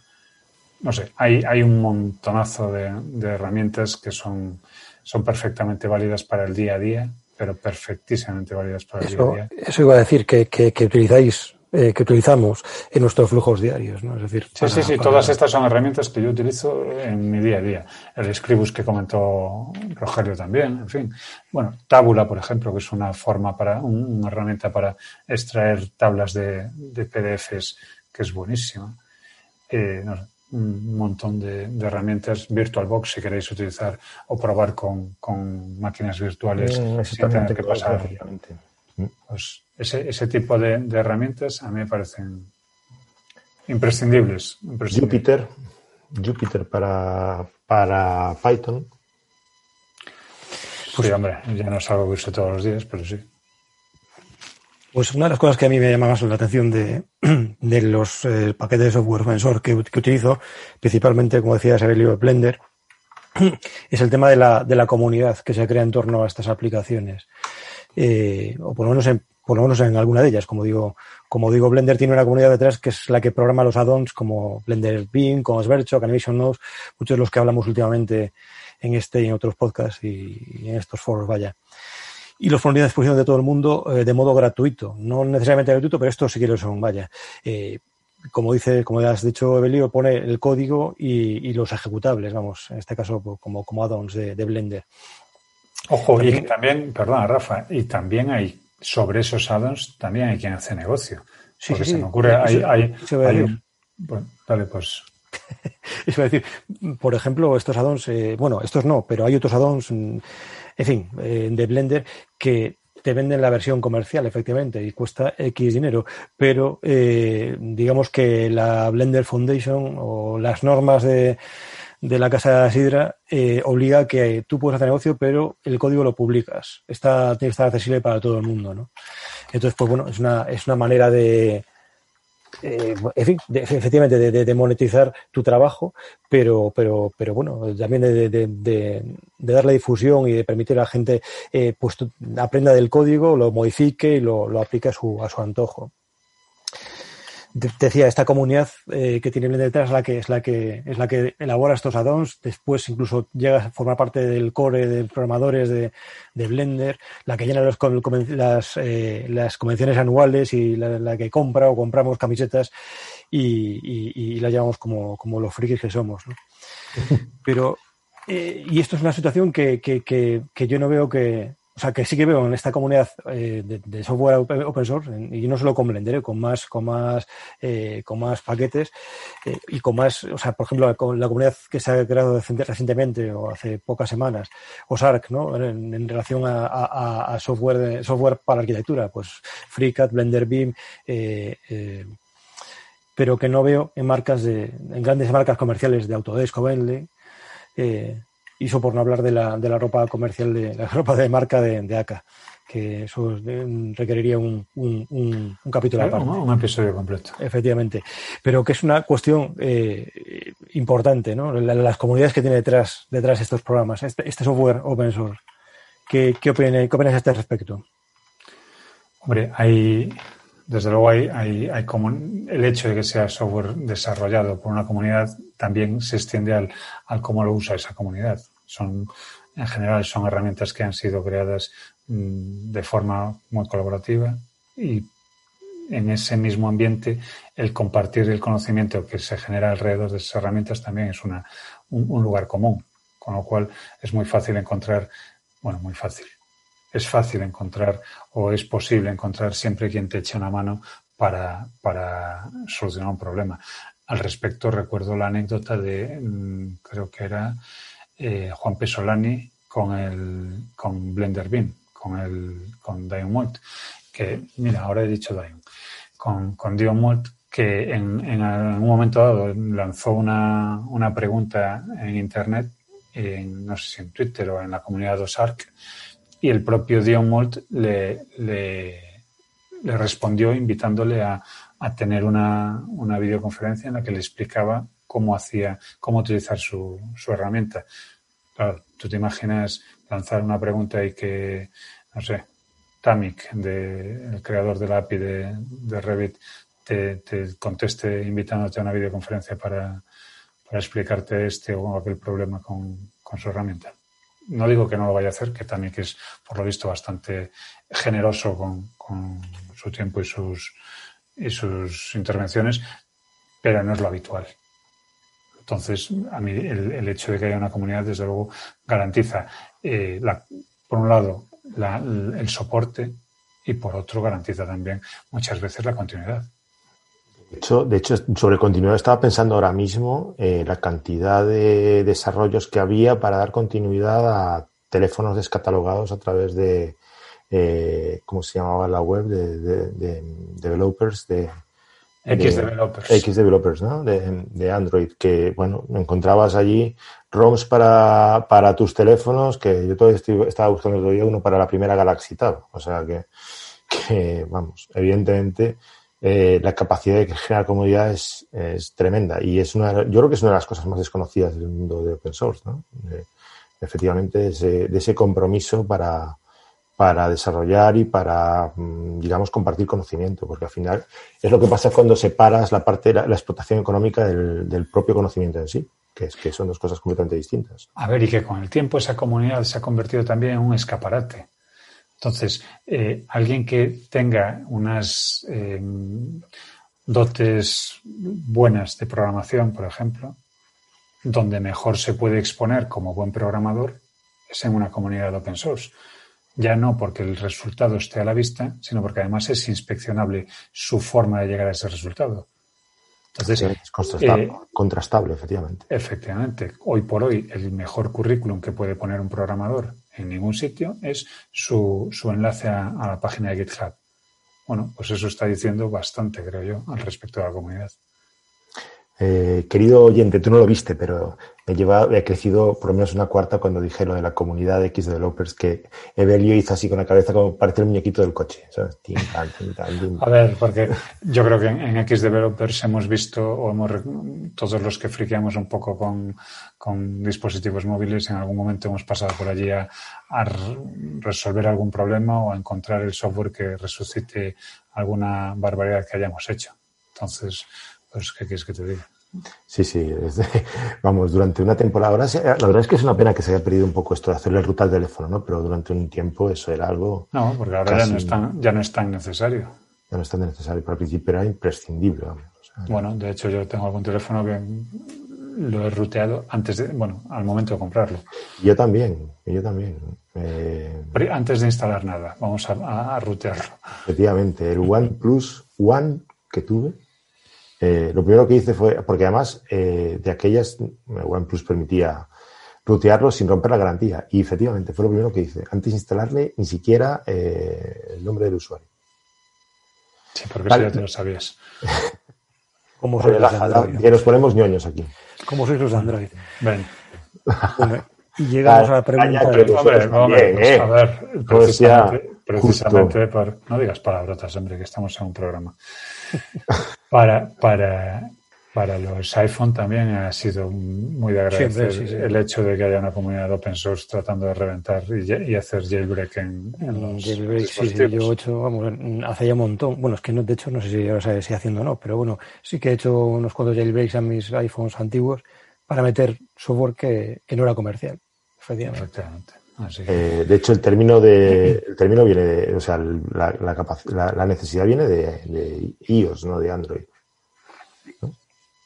No sé, hay, hay un montonazo de, herramientas que son, son perfectamente válidas para el día a día, pero perfectísimamente válidas para el día a día. Eso iba a decir, que, que, que utilizáis eh, que utilizamos en nuestros flujos diarios, ¿no? Es decir, sí, sí, sí, todas estas son herramientas que yo utilizo en mi día a día. El Scribus que comentó Rogelio también, en fin. Bueno, Tabula, por ejemplo, que es una forma para, una herramienta para extraer tablas de, PDFs que es buenísima. Eh, un montón de, herramientas VirtualBox si queréis utilizar o probar con, máquinas virtuales mm, sin tener que pasar. Pues ese, ese tipo de, herramientas a mí me parecen imprescindibles. Jupyter, Jupyter para, para Python. Pues sí, hombre, ya no es algo que use todos los días, pero sí. Pues una de las cosas que a mí me llama más la atención de, (clears throat) los eh, paquetes de software open que, utilizo, principalmente, como decía Sabelio, Blender, (clears throat) es el tema de la, de la comunidad que se crea en torno a estas aplicaciones. Eh, o por lo menos en, por lo menos en alguna de ellas. Como digo, como digo, Blender tiene una comunidad detrás que es la que programa los add-ons como Blender Beam, como Sverchok, Animation Nodes, muchos de los que hablamos últimamente en este y en otros podcasts y, en estos foros, vaya. Y los ponen a disposición de todo el mundo eh, de modo gratuito. No necesariamente gratuito, pero estos sí que lo son, vaya. Eh, como dice, como has dicho, Evelio, pone el código y, los ejecutables, vamos, en este caso pues, como, como add-ons de, Blender. Ojo, y también, perdona, Rafa, y también hay sobre esos addons también hay quien hace negocio. Sí, Porque se me ocurre, hay, hay, bueno, dale, pues. (laughs) es decir, por ejemplo, estos addons, eh, bueno, estos no, pero hay otros addons, mm, en fin, eh, de Blender que te venden la versión comercial, efectivamente, y cuesta X dinero, pero eh, digamos que la Blender Foundation o las normas de, de la casa de Sidra eh, obliga a que tú puedes hacer negocio, pero el código lo publicas. Está, tiene que estar accesible para todo el mundo, ¿no? Entonces, pues bueno, es una, es una manera de, eh, fin, efectivamente, de, monetizar tu trabajo, pero, pero, pero bueno, también de, darle difusión y de permitir a la gente eh, pues aprenda del código, lo modifique y lo, lo aplique a su, a su antojo decía, esta comunidad eh, que tiene Blender detrás es la que es la que es la que elabora estos addons, después incluso llega a formar parte del core de programadores de, Blender, la que llena los, las, eh, las convenciones anuales y la, que compra o compramos camisetas y, la llevamos como, como los frikis que somos. ¿no? (laughs) Pero, eh, y esto es una situación que, que, que yo no veo que, o sea, que sí que veo en esta comunidad eh, de, software open source, y no solo con Blender, eh, con más, con más, eh, con más paquetes y con más, o sea, por ejemplo, con la comunidad que se ha creado recientemente o hace pocas semanas, OSARC, ¿no? En, relación a, software, software para arquitectura, pues FreeCAD, Blender Beam, pero que no veo en marcas de, en grandes marcas comerciales de Autodesk o Bentley, y eso por no hablar de la, de la ropa comercial, de la (laughs) ropa de marca de, de ACA, que eso requeriría un, un, un, capítulo aparte. Un, episodio completo. Efectivamente. Pero que es una cuestión eh, importante, ¿no? Las comunidades que tiene detrás, detrás estos programas, este, este software open source. ¿Qué, qué, opinas, ¿Qué opinas a este respecto? Hombre, hay, desde luego hay, hay, hay, como el hecho de que sea software desarrollado por una comunidad también se extiende al, al cómo lo usa esa comunidad. Son, en general, son herramientas que han sido creadas mm, de forma muy colaborativa y en ese mismo ambiente el compartir el conocimiento que se genera alrededor de esas herramientas también es una, un, lugar común, con lo cual es muy fácil encontrar, bueno, muy fácil, es fácil encontrar o es posible encontrar siempre quien te eche una mano para, para solucionar un problema. Al respecto, recuerdo la anécdota de, mm, creo que era eh, Juan Pesolani con, el, con Blender Beam, con, el, con Dion que, mira, ahora he dicho Dion, con, con Dion que en, un momento dado lanzó una, una pregunta en Internet, en, no sé si en Twitter o en la comunidad de OSARC, y el propio Dion Molt le, le, respondió invitándole a, a tener una, una, videoconferencia en la que le explicaba cómo hacía, cómo utilizar su, su herramienta. Claro, tú te imaginas lanzar una pregunta y que, no sé, Tamik, el creador de la API de, Revit, te, te, conteste invitándote a una videoconferencia para, para explicarte este o aquel problema con, con su herramienta no digo que no lo vaya a hacer, que que es, por lo visto, bastante generoso con, con su tiempo y sus, y sus intervenciones, pero no es lo habitual. Entonces, a mí el, hecho de que haya una comunidad, desde luego, garantiza, eh, por un lado, la, el soporte y por otro, garantiza también muchas veces la continuidad. De hecho, de hecho, sobre continuidad estaba pensando ahora mismo eh, la cantidad de desarrollos que había para dar continuidad a teléfonos descatalogados a través de, eh, ¿cómo se llamaba la web? De, de developers, de... X developers. X developers, ¿no? De, de, Android, que, bueno, encontrabas allí ROMs para, para tus teléfonos, que yo todavía estoy, estaba buscando todavía uno para la primera Galaxy Tab. O sea que, que vamos, evidentemente eh, la capacidad de generar comunidad es, es, tremenda y es una, yo creo que es una de las cosas más desconocidas del mundo de open source, ¿no? efectivamente, ese, de ese compromiso para, para desarrollar y para, mm, digamos, compartir conocimiento, porque al final es lo que pasa cuando separas la parte de la, explotación económica del, propio conocimiento en sí, que, es, que son dos cosas completamente distintas. A ver, y que con el tiempo esa comunidad se ha convertido también en un escaparate entonces, eh, alguien que tenga unas eh, dotes buenas de programación, por ejemplo, donde mejor se puede exponer como buen programador es en una comunidad de open source. Ya no porque el resultado esté a la vista, sino porque además es inspeccionable su forma de llegar a ese resultado. Entonces, sí, es contrastable, eh, contrastable, efectivamente. Efectivamente. Hoy por hoy, el mejor currículum que puede poner un programador en ningún sitio, es su, su enlace a, a la página de GitHub. Bueno, pues eso está diciendo bastante, creo yo, al respecto de la comunidad. Eh, querido oyente, tú no lo viste, pero me lleva, he crecido por lo menos una cuarta cuando dije lo de la comunidad de X developers que Evelio hizo así con la cabeza como parece el muñequito del coche. A ver, porque yo creo que en, X Developers hemos visto, o hemos todos los que friqueamos un poco con, dispositivos móviles, en algún momento hemos pasado por allí a, a resolver algún problema o a encontrar el software que resucite alguna barbaridad que hayamos hecho. Entonces, pues, ¿qué quieres que te diga? Sí, sí, (laughs) vamos, durante una temporada, ahora la verdad es que es una pena que se haya perdido un poco esto de hacerle ruta al teléfono, ¿no? Pero durante un tiempo eso era algo, No, porque ahora ya Casi. no, es tan, ya no es tan necesario. ya no es tan necesario, pero al principio era imprescindible. vamos, o sea, Bueno, de hecho yo tengo algún teléfono que lo he ruteado antes de, bueno, al momento de comprarlo. Yo también, yo también. Eh, Antes de instalar nada, vamos a- a rutearlo. efectivamente, el OnePlus One que tuve, eh, lo primero que hice fue, porque además eh, de aquellas, el OnePlus permitía rutearlo sin romper la garantía. Y efectivamente fue lo primero que hice. Antes de instalarle ni siquiera eh, el nombre del usuario. Sí, porque Vale. te lo sabías. (laughs) ¿Cómo sois los Android? que nos ponemos ñoños aquí. ¿Cómo sois los de Android? Ven. Bueno, y llegamos a la pregunta. De- Hombre, Hombre, pues, a ver, Pues ya, precisamente, precisamente por, no digas palabrotas, hombre, que estamos en un programa. (laughs) Para, para, para los iPhone también ha sido muy de agradecer Siempre, sí, sí. el hecho de que haya una comunidad open source tratando de reventar y, y hacer jailbreak en, en Mm, los jailbreak, sí, sí, yo he hecho, vamos, hace ya un montón. Bueno, es que no, de hecho no sé si ahora se sigue haciendo o no, pero bueno, sí que he hecho unos cuantos jailbreaks a mis iPhones antiguos para meter software que, que no era comercial, efectivamente. Efectivamente. Que, Eh, de hecho, el término de, el término viene de, o sea, la, la, la, la necesidad viene de, de iOS, no de Android. ¿no?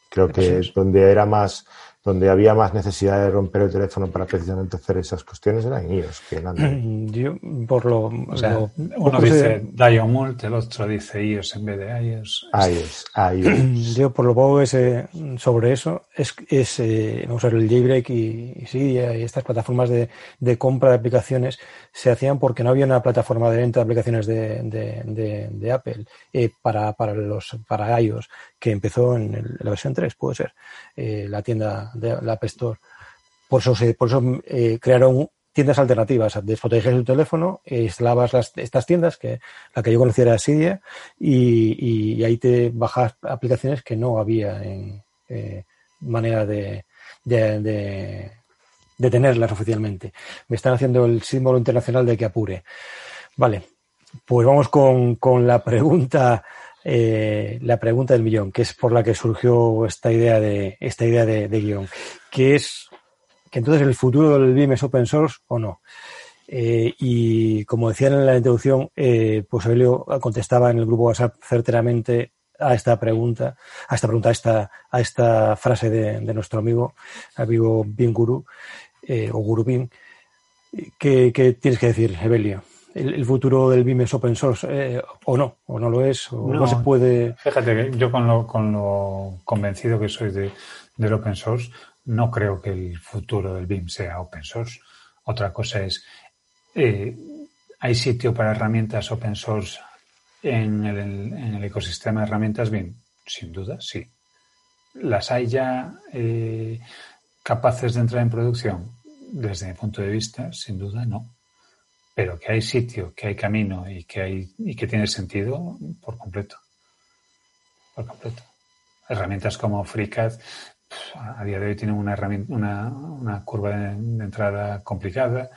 Creo que es. donde era más, donde había más necesidad de romper el teléfono para precisamente hacer esas cuestiones era en iOS que. (clears throat) Yo, por lo. o sea, lo uno dice sé- Diomult, el otro dice iOS en vez de iOS. iOS, iOS. Yo, por lo poco que sé sobre eso, es, es eh, vamos a ver, el jailbreak y, y Cydia y estas plataformas de, de compra de aplicaciones se hacían porque no había una plataforma de venta de aplicaciones de, de, de- de Apple eh, para, para, los, para iOS, que empezó en, el- la versión 3, puede ser, eh, la tienda de la App Store. Por eso, por eso eh, crearon tiendas alternativas. Desprotegías tu teléfono, instalabas estas tiendas, que la que yo conocía era Cydia, y, ahí te bajas aplicaciones que no había en eh, manera de- de tenerlas oficialmente. Me están haciendo el símbolo internacional de que apure. Vale, pues vamos con, con la pregunta eh, la pregunta del millón, que es por la que surgió esta idea de esta idea de, de guion, que es que entonces el futuro del BIM es open source o no. Eh, y como decían en la introducción, eh, pues Aurelio contestaba en el grupo WhatsApp certeramente a esta pregunta, a esta pregunta, a esta, a esta frase de, nuestro amigo, amigo BIM Guru, o Guru BIM. ¿Qué, qué tienes que decir, Evelio? ¿El, el futuro del BIM es open source eh, o no? ¿O no lo es? ¿O no, No. se puede...? Fíjate que yo con lo, con lo convencido que soy de, del open source, no creo que el futuro del BIM sea open source. Otra cosa es, eh, ¿hay sitio para herramientas open source en el, en el ecosistema de herramientas BIM? Sin duda, sí. ¿Las hay ya eh, capaces de entrar en producción? Desde mi punto de vista, sin duda, no. Pero que hay sitio, que hay camino y que, hay, y que tiene sentido, por completo por completo. Herramientas como FreeCAD a día de hoy tienen una, herramienta, una, una curva de, de entrada complicada.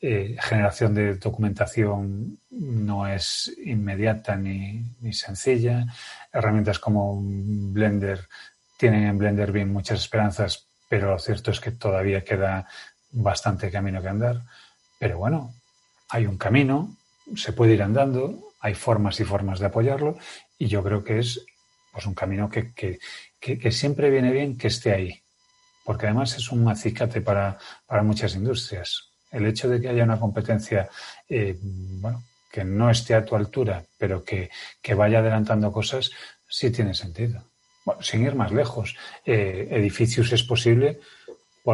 Eh, generación de documentación no es inmediata ni, ni sencilla. Herramientas como Blender tienen en Blender bien muchas esperanzas, pero lo cierto es que todavía queda bastante camino que andar. Pero bueno, hay un camino, se puede ir andando, hay formas y formas de apoyarlo, y yo creo que es pues un camino que, que, que, siempre viene bien que esté ahí, porque además es un acicate para, para muchas industrias. El hecho de que haya una competencia, eh, bueno, que no esté a tu altura, pero que, que vaya adelantando cosas, sí tiene sentido. Sin ir más lejos, eh, edificios es posible,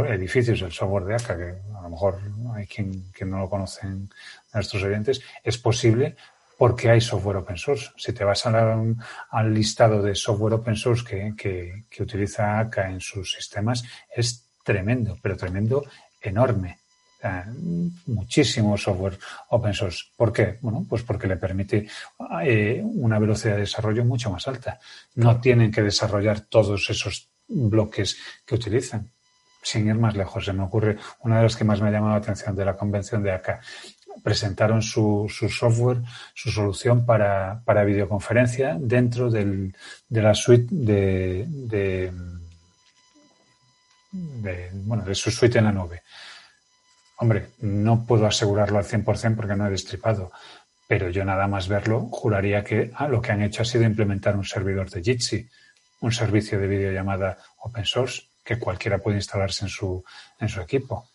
edificios, el software de ACA, que a lo mejor hay quien, no lo conocen nuestros oyentes, es posible porque hay software open source. Si te vas al listado de software open source que, que, utiliza ACA en sus sistemas, es tremendo, pero tremendo, enorme. muchísimo software open source. ¿Por qué? Bueno, pues porque le permite eh, una velocidad de desarrollo mucho más alta. No tienen que desarrollar todos esos bloques que utilizan. Sin ir más lejos, se me ocurre una de las que más me ha llamado la atención de la convención de acá. Presentaron su, software, su solución para, videoconferencia dentro de la suite de, de, bueno, de su suite en la nube. Hombre, no puedo asegurarlo al 100% porque no he destripado, pero yo nada más verlo juraría que ah, lo que han hecho ha sido implementar un servidor de Jitsi un servicio de videollamada open source que cualquiera puede instalarse en su, en su equipo.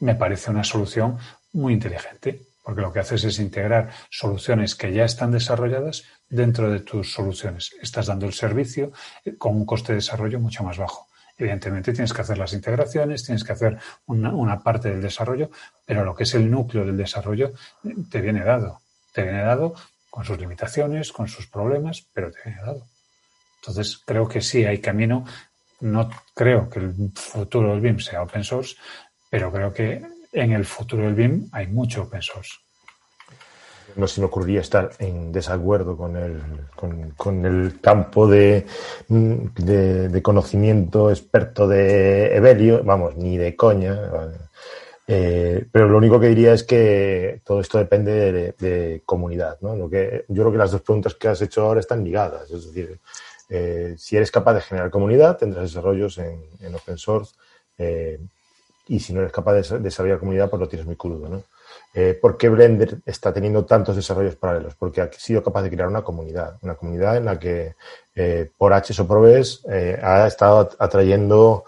Me parece una solución muy inteligente, porque lo que haces es integrar soluciones que ya están desarrolladas dentro de tus soluciones. Estás dando el servicio eh, con un coste de desarrollo mucho más bajo. Evidentemente tienes que hacer las integraciones, tienes que hacer una, una, parte del desarrollo, pero lo que es el núcleo del desarrollo eh, te viene dado. Te viene dado con sus limitaciones, con sus problemas, pero te viene dado. Entonces, creo que sí hay camino. No creo que el futuro del BIM sea open source, pero creo que en el futuro del BIM hay mucho open source. No se me ocurriría estar en desacuerdo con el, con, el campo de, de, conocimiento experto de Evelio, vamos, ni de coña. Eh, pero lo único que diría es que todo esto depende de, comunidad. ¿no? Lo que, yo creo que las dos preguntas que has hecho ahora están ligadas. Es decir, eh, si eres capaz de generar comunidad, tendrás desarrollos en, open source. Eh, y si no eres capaz de desarrollar comunidad, pues lo tienes muy crudo. ¿no? Eh, ¿Por qué Blender está teniendo tantos desarrollos paralelos? Porque ha sido capaz de crear una comunidad, una comunidad en la que por H o por ha estado atrayendo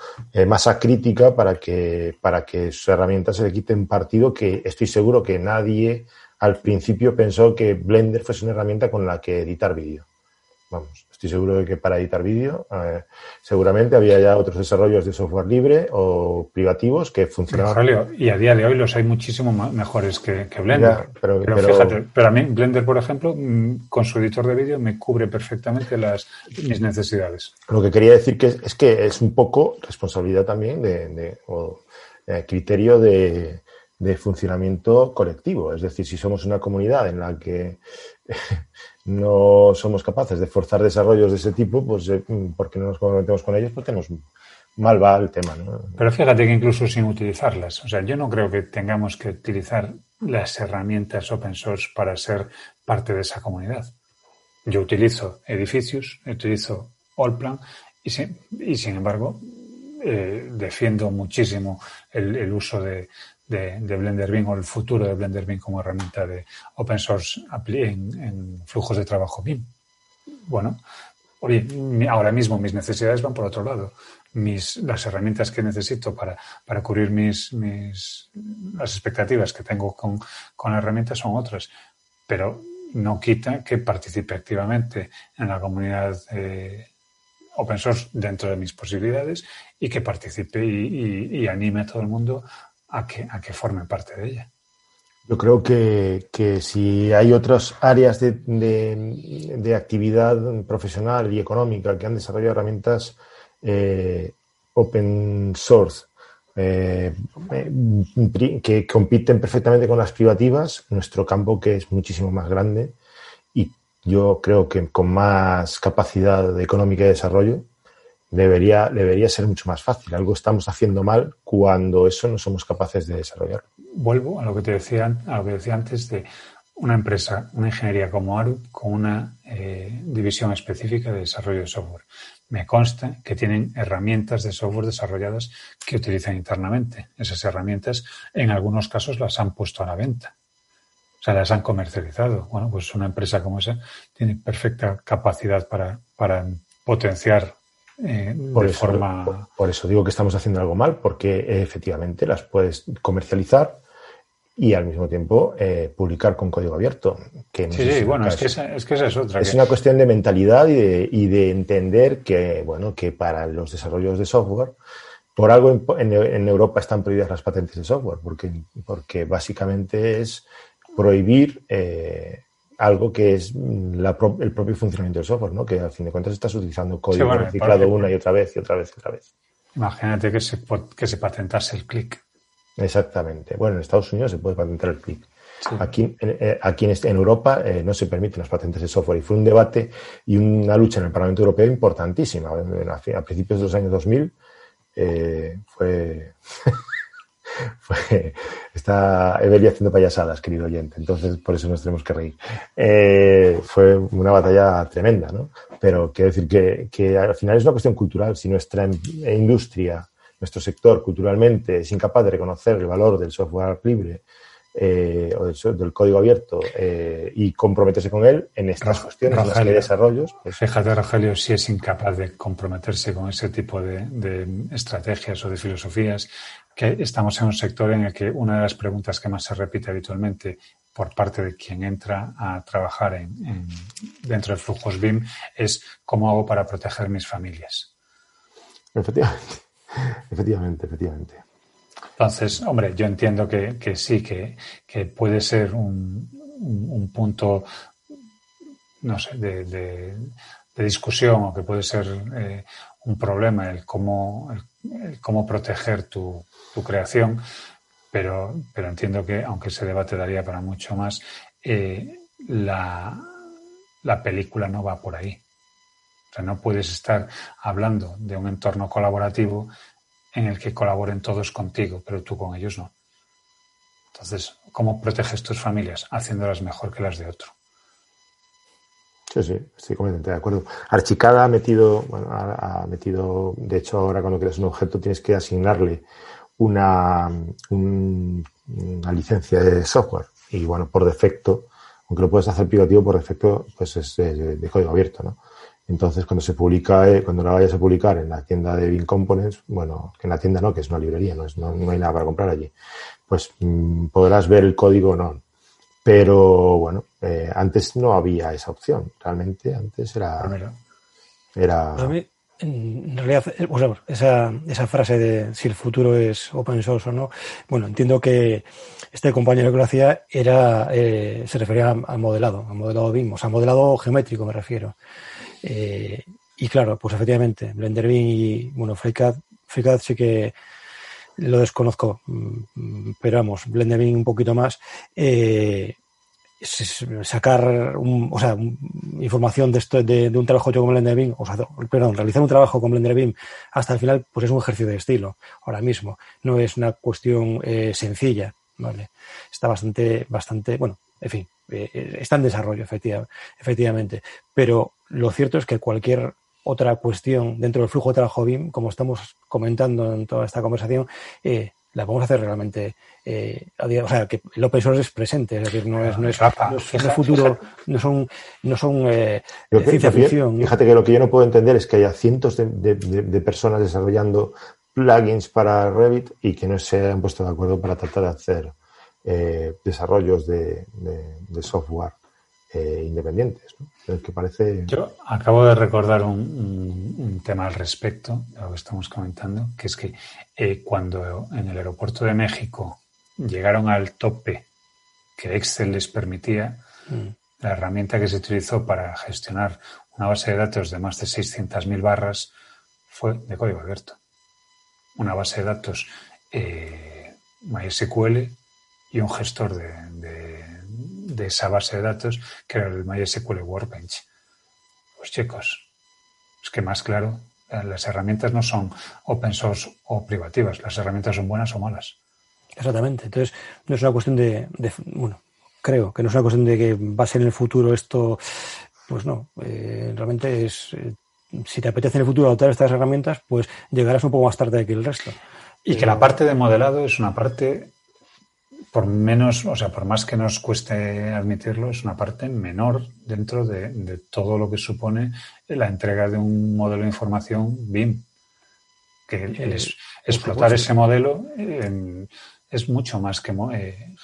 masa crítica para que, para que sus herramientas se le quiten partido que estoy seguro que nadie al principio pensó que Blender fuese una herramienta con la que editar vídeo. Vamos, estoy seguro de que para editar vídeo seguramente había ya otros desarrollos de software libre o privativos que funcionaban. y a día de hoy los hay muchísimo mejores que, Blender. pero, fíjate, pero a mí Blender, por ejemplo, mm, con su editor de vídeo me cubre perfectamente las mis necesidades. Lo que quería decir que es, que es un poco responsabilidad también de, o, eh, criterio de, de funcionamiento colectivo. Es decir, si somos una comunidad en la que (laughs) no somos capaces de forzar desarrollos de ese tipo, pues eh, porque no nos comprometemos con ellos, pues tenemos mal va el tema. Pero fíjate que incluso sin utilizarlas, o sea, yo no creo que tengamos que utilizar las herramientas open source para ser parte de esa comunidad. Yo utilizo edificios, utilizo Allplan y sin, y sin embargo eh, defiendo muchísimo el uso de, de, de Blender BIM o el futuro de Blender BIM como herramienta de open source en, en flujos de trabajo BIM. Bueno, oye, ahora mismo mis necesidades van por otro lado. Mis, las herramientas que necesito para, para cubrir mis, mis, las expectativas que tengo con, con herramientas son otras. Pero no quita que participe activamente en la comunidad eh, open source dentro de mis posibilidades y que participe y, anime a todo el mundo a que, a que formen parte de ella. Yo creo que, que si hay otras áreas de, de, actividad profesional y económica que han desarrollado herramientas eh, open source eh, que compiten perfectamente con las privativas, nuestro campo que es muchísimo más grande y yo creo que con más capacidad económica de desarrollo, debería, debería ser mucho más fácil. Algo estamos haciendo mal cuando eso no somos capaces de desarrollar. Vuelvo a lo que te decía, a lo que decía antes de una empresa, una ingeniería como ARU, con una eh, división específica de desarrollo de software. Me consta que tienen herramientas de software desarrolladas que utilizan internamente. Esas herramientas, en algunos casos, las han puesto a la venta. O sea, las han comercializado. Bueno, pues una empresa como esa tiene perfecta capacidad para, para potenciar eh, por, eso, forma... por, eso digo que estamos haciendo algo mal, porque efectivamente las puedes comercializar y al mismo tiempo eh, publicar con código abierto. Que sí, bueno, es que, esa, es que, esa, es otra. Es una cuestión de mentalidad y de, y de, entender que, bueno, que para los desarrollos de software por algo en, Europa están prohibidas las patentes de software, porque, porque básicamente es prohibir eh, algo que es el propio funcionamiento del software, ¿no? que al fin de cuentas estás utilizando código reciclado una y otra vez y otra vez y otra vez. Imagínate que se, que se patentase el clic. Exactamente. Bueno, en Estados Unidos se puede patentar el clic. Aquí, eh, aquí en, en Europa eh, no se permiten las patentes de software y fue un debate y una lucha en el Parlamento Europeo importantísima. A, principios de los años 2000 eh, fue, (laughs) (laughs) está Evelia haciendo payasadas, querido oyente, entonces por eso nos tenemos que reír. fue una batalla tremenda, ¿no? Pero quiero decir que, que al final es una cuestión cultural. Si nuestra industria nuestro sector culturalmente es incapaz de reconocer el valor del software libre eh, o del, código abierto eh, y comprometerse con él en estas cuestiones, en las que desarrollos. Pues... Fíjate, Rogelio, si es incapaz de comprometerse con ese tipo de, estrategias o de filosofías, que estamos en un sector en el que una de las preguntas que más se repite habitualmente por parte de quien entra a trabajar en, dentro de flujos BIM es cómo hago para proteger mis familias. Efectivamente. (laughs) Efectivamente, efectivamente. Entonces, hombre, yo entiendo que, sí, que, puede ser un, punto, no sé, de, discusión o que puede ser eh, un problema el cómo, cómo proteger tu, creación, pero, pero entiendo que, aunque ese debate daría para mucho más, eh, la, la película no va por ahí. O sea, no puedes estar hablando de un entorno colaborativo en el que colaboren todos contigo, pero tú con ellos no. Entonces, ¿cómo proteges tus familias? Haciéndolas mejor que las de otro. Sí, sí, estoy completamente de acuerdo. Archicada ha metido, bueno, ha, metido, de hecho, ahora cuando creas un objeto tienes que asignarle una, una licencia de software. Y bueno, por defecto, aunque lo puedes hacer privativo, por defecto, pues es de código abierto, ¿no? Entonces, cuando se publica, eh, cuando la vayas a publicar en la tienda de Bin Components, bueno, que en la tienda no, que es una librería, no, es, no, hay nada para comprar allí, pues mm, podrás ver el código no. Pero bueno, eh, antes no había esa opción. Realmente antes era. era... en realidad, eh, esa, esa frase de si el futuro es open source o no, bueno, entiendo que este compañero que lo hacía era, se refería al modelado, al modelado BIM, o sea, modelado geométrico me refiero. Eh, y claro, pues efectivamente, BlenderBeam y, bueno, FreeCAD, FreeCAD sí que lo desconozco, mm, pero vamos, BlenderBeam un poquito más. Eh, sacar o sea, información de esto de, un trabajo hecho con BlenderBeam, o sea, perdón, realizar un trabajo con BlenderBeam hasta el final, pues es un ejercicio de estilo ahora mismo. No es una cuestión eh, sencilla, ¿vale? Está bastante, bastante, bueno, en fin, está en desarrollo, efectivamente. Pero lo cierto es que cualquier otra cuestión dentro del flujo de trabajo BIM, como estamos comentando en toda esta conversación, eh, la podemos hacer realmente, eh, o sea, que el open source es presente, es decir, no es, no es, futuro, no son, no son eh, ciencia ficción. Fíjate que lo que yo no puedo entender es que haya cientos de, personas desarrollando plugins para Revit y que no se hayan puesto de acuerdo para tratar de hacer desarrollos de, software eh, independientes. que parece... Yo acabo de recordar un, tema al respecto de lo que estamos comentando, que es que eh, cuando en el aeropuerto de México llegaron al tope que Excel les permitía, mm. la herramienta que se utilizó para gestionar una base de datos de más de 600.000 barras fue de código abierto. Una base de datos eh, MySQL y un gestor de de esa base de datos que era el MySQL Workbench. Pues chicos, es que más claro, eh, las herramientas no son open source o privativas, las herramientas son buenas o malas. Exactamente. Entonces, no es una cuestión de, bueno, creo que no es una cuestión de que va a ser en el futuro esto, pues no, eh, realmente es, eh, si te apetece en el futuro adoptar estas herramientas, pues llegarás un poco más tarde que el resto. Y que la parte de modelado es una parte por menos, o sea, por más que nos cueste admitirlo, es una parte menor dentro de, todo lo que supone la entrega de un modelo de información BIM. Que eh, explotar ese modelo eh, es mucho más que eh,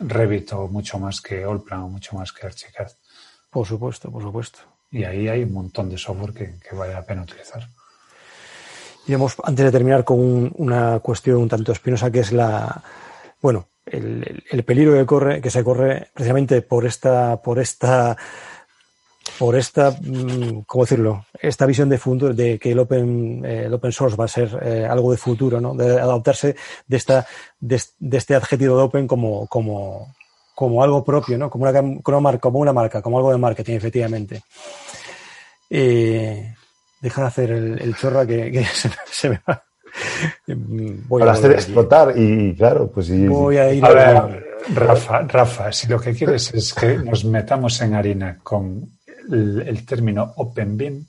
Revit o mucho más que Allplan o mucho más que Archicad. Por supuesto, por supuesto. Y ahí hay un montón de software que, que vale la pena utilizar. Y vamos, antes de terminar, con un, una cuestión un tanto espinosa que es la, bueno, el, el, peligro que se corre precisamente por esta, por esta, por esta, mm, ¿cómo decirlo? Esta visión de futuro, de que el open, eh, el open source va a ser eh, algo de futuro, ¿no? De adoptarse de esta, de, este adjetivo de open como, como, como algo propio, ¿no? Como una, como una marca, como algo de marketing, efectivamente. Eh, de hacer el, el chorra que, que (laughs) se, se, me va. (laughs) Voy Para hacer explotar y claro, pues sí. Voy a ir a ver, Rafa, Rafa, si lo que quieres es que nos metamos en harina con el, el término Open BIM,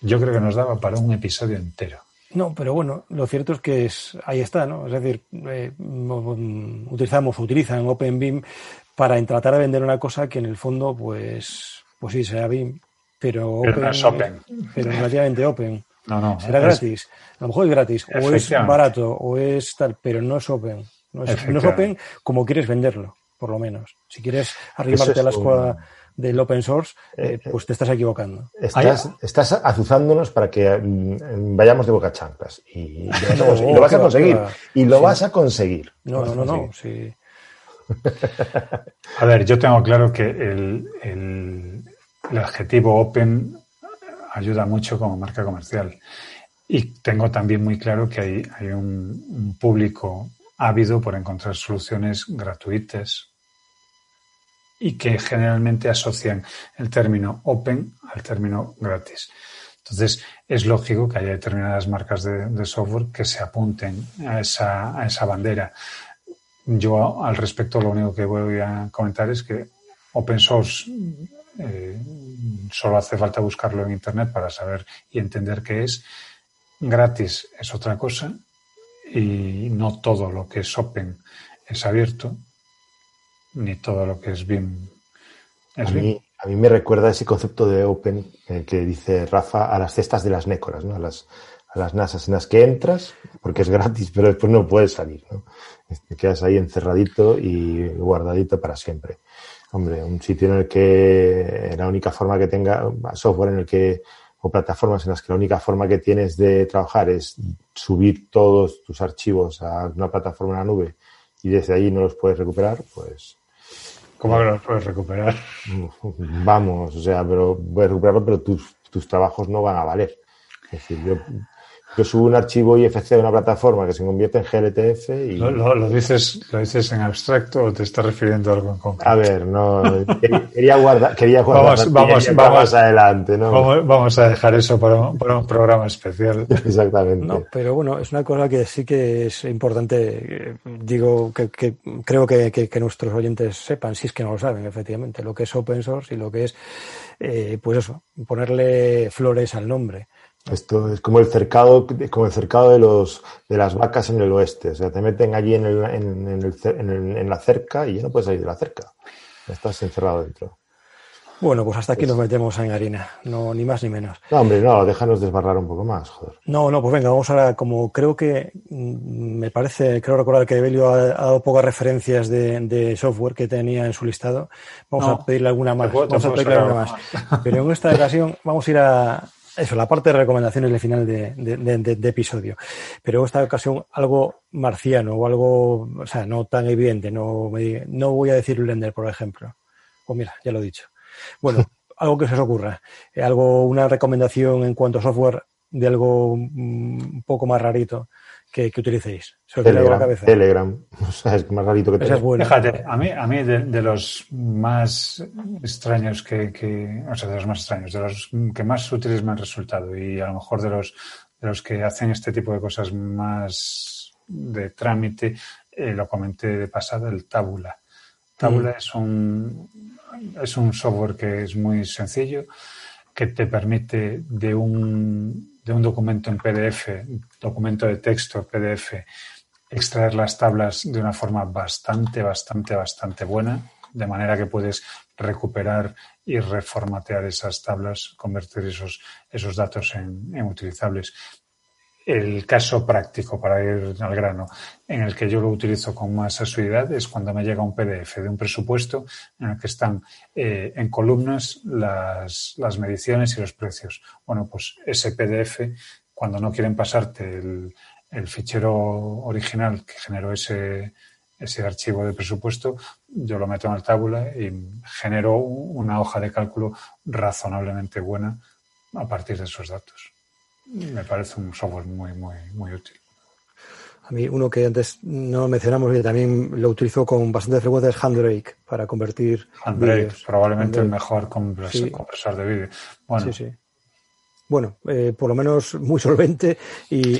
yo creo que nos daba para un episodio entero. No, pero bueno, lo cierto es que es, ahí está, ¿no? Es decir, eh, utilizamos, utilizan OpenBIM para tratar de vender una cosa que en el fondo, pues, pues sí, sea BIM, pero, pero open, no es open. Pero relativamente open. No, no. Será es, gratis. A lo mejor es gratis, o es barato, o es tal, pero no es open. No es, no es open como quieres venderlo, por lo menos. Si quieres arrimarte a la escuadra del open source, eh, eh, pues te estás equivocando. Estás, estás, azuzándonos para que mm, vayamos de boca chanclas. Y, no, y, lo vas a conseguir. Y lo sí. vas a conseguir. No, no, no, no. Sí. a ver, yo tengo claro que el, el, el adjetivo open ayuda mucho como marca comercial. Y tengo también muy claro que hay, hay un, público ávido por encontrar soluciones gratuitas y que generalmente asocian el término open al término gratis. Entonces, es lógico que haya determinadas marcas de, de software que se apunten a esa, a esa bandera. Yo, al respecto, lo único que voy a comentar es que open source eh, solo hace falta buscarlo en Internet para saber y entender qué es. Gratis es otra cosa y no todo lo que es open es abierto, ni todo lo que es BIM es a, mí, a mí me recuerda ese concepto de open que dice Rafa a las cestas de las nécoras, ¿no? a, las, a las NASAs en las que entras porque es gratis, pero después no puedes salir. ¿no? Te quedas ahí encerradito y guardadito para siempre hombre, un sitio en el que la única forma que tenga software en el que o plataformas en las que la única forma que tienes de trabajar es subir todos tus archivos a una plataforma en la nube y desde ahí no los puedes recuperar, pues ¿Cómo que no los puedes recuperar? (laughs) Vamos, o sea, pero puedes recuperarlo, pero tus, tus trabajos no van a valer. Es decir, yo yo subo un archivo IFC de una plataforma que se convierte en GLTF y... ¿Lo, lo, lo dices, ¿Lo dices en abstracto o te estás refiriendo a algo en concreto? A ver, no... Quería guardar, quería guardar vamos, vamos, vamos, adelante, ¿no? Vamos, vamos, a dejar eso para un, para un programa especial. (laughs) Exactamente. No, pero bueno, es una cosa que sí que es importante, digo, que, que creo que, que, que, nuestros oyentes sepan, si es que no lo saben, efectivamente, lo que es open source y lo que es, eh, pues eso, ponerle flores al nombre. Esto es como el cercado, como el cercado de los de las vacas en el oeste. O sea, te meten allí en, el, en, en, el, en, el, en la cerca y ya no puedes salir de la cerca. Estás encerrado dentro. Bueno, pues hasta aquí nos metemos en harina, no ni más ni menos. No, hombre, no, déjanos desbarrar un poco más, joder. No, no, pues venga, vamos ahora, como creo que mm, me parece, creo recordar que Evelio ha, ha dado pocas referencias de, de, software que tenía en su listado. Vamos no, a pedirle alguna más. Vamos a pedirle alguna más. Pero en esta ocasión vamos a ir a, eso, la parte de recomendaciones del final de, de, de, de, episodio. Pero en esta ocasión algo marciano o algo, o sea, no tan evidente. No, me, no voy a decir Blender, por ejemplo. O mira, ya lo he dicho. Bueno, (laughs) algo que se os ocurra. Eh, algo, una recomendación en cuanto a software de algo mm, un poco más rarito que, que utilicéis. Se Telegram, la cabeza. Telegram. (laughs) O sea, es más rarito que Telegram. Es bueno. Fíjate, a mí, a mí de, de los más extraños que, que, o sea, de los más extraños, de los que más útiles me han resultado y a lo mejor de los, de los que hacen este tipo de cosas más de trámite, eh, lo comenté de pasada, el Tabula. Tabula mm. es un, es un software que es muy sencillo, que te permite de un de un documento en PDF, documento de texto PDF, extraer las tablas de una forma bastante, bastante, bastante buena, de manera que puedes recuperar y reformatear esas tablas, convertir esos, esos datos en, en utilizables el caso práctico para ir al grano en el que yo lo utilizo con más asiduidad es cuando me llega un PDF de un presupuesto en el que están eh, en columnas las, las mediciones y los precios. Bueno, pues ese PDF cuando no quieren pasarte el, el fichero original que generó ese, ese archivo de presupuesto, yo lo meto en el tábula y genero una hoja de cálculo razonablemente buena a partir de esos datos. Me parece un software muy, muy, muy útil. A mí uno que antes no mencionamos y también lo utilizo con bastante frecuencia es Handbrake para convertir. Handbrake, probablemente el mejor compresor, de vídeo. Bueno, sí, sí. Bueno, eh, por lo menos muy (laughs) solvente y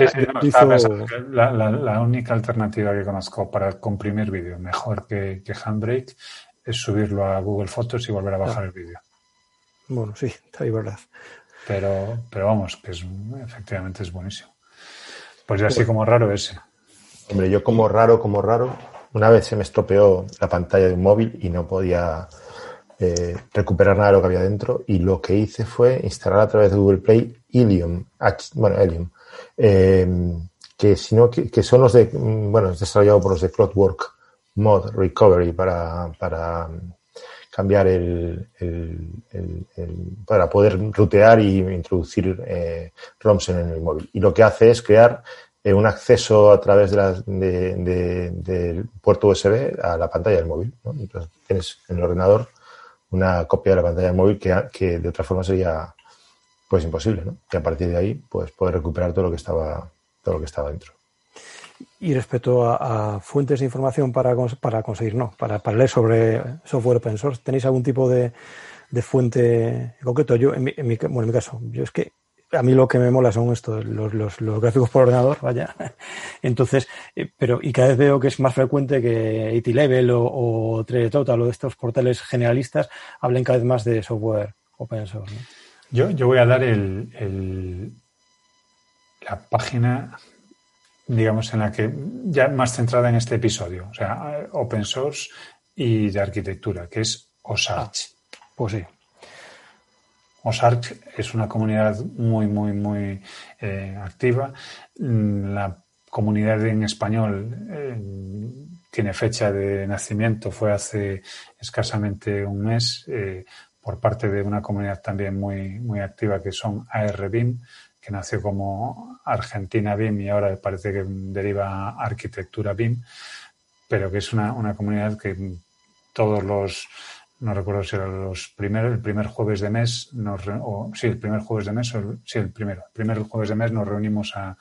la, única alternativa que conozco para comprimir vídeo mejor que, Handbrake es subirlo a Google Fotos y volver a bajar el vídeo. Bueno, sí, (laughs) está ahí verdad. Pero, pero vamos, que es efectivamente es buenísimo. Pues ya así como raro ese. Hombre, yo como raro, como raro, una vez se me estropeó la pantalla de un móvil y no podía eh, recuperar nada de lo que había dentro y lo que hice fue instalar a través de Google Play Helium, bueno, Helium, eh, que, sino que, que, son los de, bueno, es desarrollado por los de Cloudwork Mod Recovery para, para cambiar el, para poder rutear y introducir eh, ROMs en el móvil. Y lo que hace es crear eh, un acceso a través de la, del puerto USB a la pantalla del móvil. Entonces tienes en el ordenador una copia de la pantalla del móvil que, que de otra forma sería pues imposible, ¿no? Que a partir de ahí pues poder recuperar todo lo que estaba todo lo que estaba dentro. Y respecto a, fuentes de información para, para conseguir, no, para, para, leer sobre software open source, ¿tenéis algún tipo de, de fuente concreto? Yo, en mi, en mi, bueno, en mi caso, yo es que a mí lo que me mola son estos, los, los, gráficos por ordenador, vaya. (laughs) Entonces, eh, pero, y cada vez veo que es más frecuente que IT Level o, o Total o estos portales generalistas hablen cada vez más de software open source. Yo, yo voy a dar el, la página, digamos, en la que ya más centrada en este episodio, o sea, open source y de arquitectura, que es OSARCH. Ah, pues sí. OSARC es una comunidad muy, muy, muy eh, activa. La comunidad en español eh, tiene fecha de nacimiento, fue hace escasamente un mes, eh, por parte de una comunidad también muy, muy activa que son ARBIM, que nació como Argentina BIM y ahora parece que deriva Arquitectura BIM, pero que es una, una comunidad que todos los no recuerdo si era los primeros, el primer jueves de mes, nos, o sí, el primer jueves de mes, o, sí, el primero, el primer jueves de mes nos reunimos a,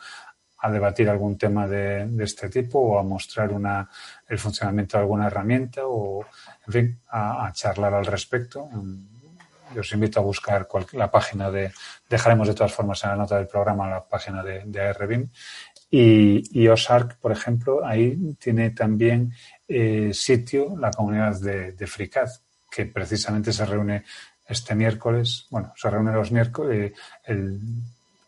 a debatir algún tema de, de, este tipo o a mostrar una, el funcionamiento de alguna herramienta o, en fin, a charlar al respecto. Os invito a buscar la página de, dejaremos de todas formas en la nota del programa la página de, de ARBIM. Y, y por ejemplo, ahí tiene también eh, sitio la comunidad de, de FreeCAD, que precisamente se reúne este miércoles, bueno, se reúne los miércoles, el,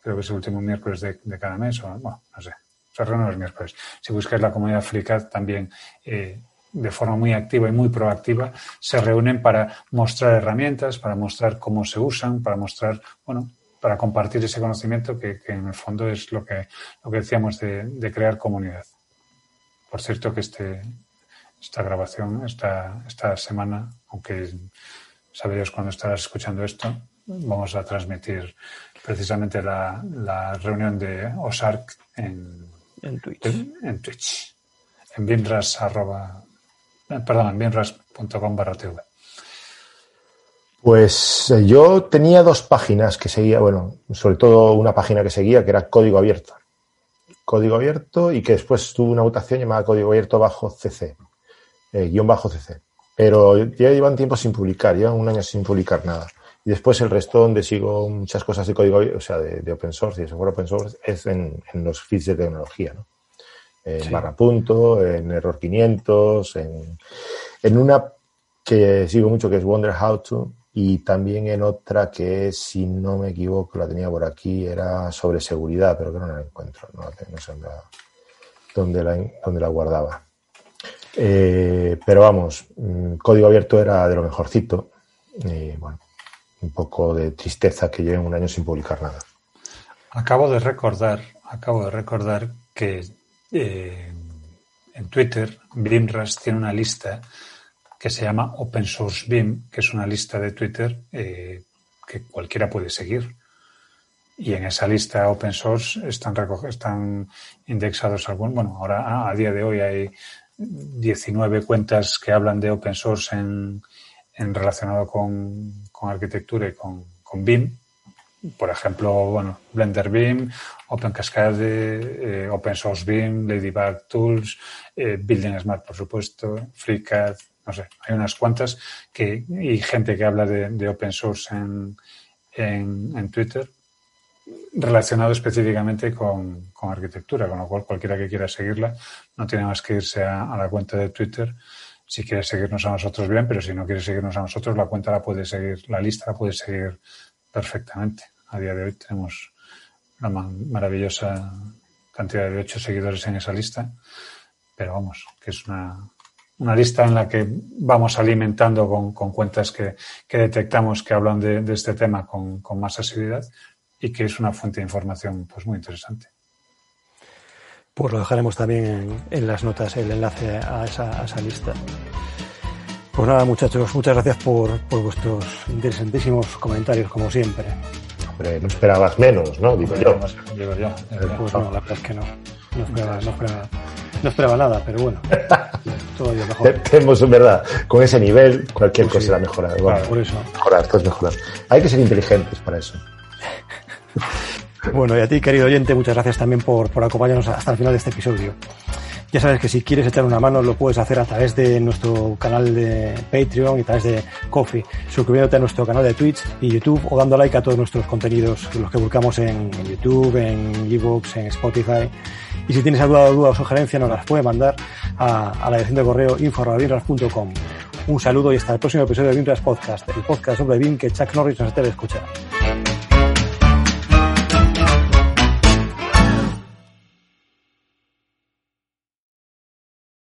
creo que es el último miércoles de, cada mes, o bueno, no sé, se reúne los miércoles. Si buscáis la comunidad FreeCAD también eh, de forma muy activa y muy proactiva, se reúnen para mostrar herramientas, para mostrar cómo se usan, para mostrar, bueno, para compartir ese conocimiento que, en el fondo es lo que, lo que decíamos de, de crear comunidad. Por cierto que este, esta grabación esta, esta semana, aunque sabe Dios cuando estarás escuchando esto, vamos a transmitir precisamente la, la reunión de OSARC en, en Twitch. En, en Twitch. En binras arroba, perdón, en binras.com barra TV. Pues eh, yo tenía dos páginas que seguía, bueno, sobre todo una página que seguía que era código abierto. Código abierto y que después tuvo una mutación llamada código abierto bajo CC eh, guion bajo CC. Pero ya llevan tiempo sin publicar, llevan un año sin publicar nada. Y después el resto donde sigo muchas cosas de código, o sea, de, open source y de software open source es en, los feeds de tecnología, ¿no? En barra punto, en error 500, en, en una que sigo mucho que es Wonder How To y también en otra que si no me equivoco la tenía por aquí era sobre seguridad pero que no la encuentro no, no sé dónde la, dónde la guardaba eh, pero vamos, mm, código abierto era de lo mejorcito. Y bueno, un poco de tristeza que lleven un año sin publicar nada. Acabo de recordar, acabo de recordar que eh, en Twitter BIMRAS tiene una lista que se llama Open Source BIM, que es una lista de Twitter eh, que cualquiera puede seguir. y en esa lista open source están, indexados algunos. Bueno, ahora a día de hoy hay 19 cuentas que hablan de open source en, en relacionado con, con, arquitectura y con, con BIM. Por ejemplo, bueno, Blender BIM, Open Cascade, eh, Open Source BIM, Ladybug Tools, eh, Building Smart, por supuesto, FreeCAD, no sé, hay unas cuantas que, y gente que habla de, de open source en, en, Twitter relacionado específicamente con, con, arquitectura, con lo cual cualquiera que quiera seguirla no tiene más que irse a, a, la cuenta de Twitter. Si quiere seguirnos a nosotros bien, pero si no quiere seguirnos a nosotros, la cuenta la puede seguir, la lista la puede seguir perfectamente. A día de hoy tenemos una maravillosa cantidad de ocho seguidores en esa lista, pero vamos, que es una, una lista en la que vamos alimentando con, cuentas que, detectamos que hablan de, este tema con, más asiduidad y que es una fuente de información pues muy interesante. Pues lo dejaremos también en, en las notas el enlace a esa, a esa, lista. Pues nada, muchachos, muchas gracias por, por vuestros interesantísimos comentarios, como siempre. Hombre, no esperabas menos, ¿no? Digo yo. Digo yo. Pues no, la verdad es que no. No esperaba, no esperaba, no esperaba nada, pero bueno. (laughs) Todavía mejor. Tenemos, en verdad, con ese nivel, cualquier pues cosa sí. será mejorada. Bueno, claro, por eso. Mejorar, todo es mejorar. Hay que ser inteligentes para eso. (laughs) Bueno, y a ti, querido oyente, muchas gracias también por, por acompañarnos hasta el final de este episodio. Ya sabes que si quieres echar una mano lo puedes hacer a través de nuestro canal de Patreon y a través de Coffee, suscribiéndote a nuestro canal de Twitch y YouTube o dando like a todos nuestros contenidos, los que buscamos en, YouTube, en eBooks, en Spotify. Y si tienes alguna duda o sugerencia nos las puede mandar a, la dirección de correo info.binras.com. Un saludo y hasta el próximo episodio de Binras Podcast, el podcast sobre BIM que Chuck Norris nos debe escuchar.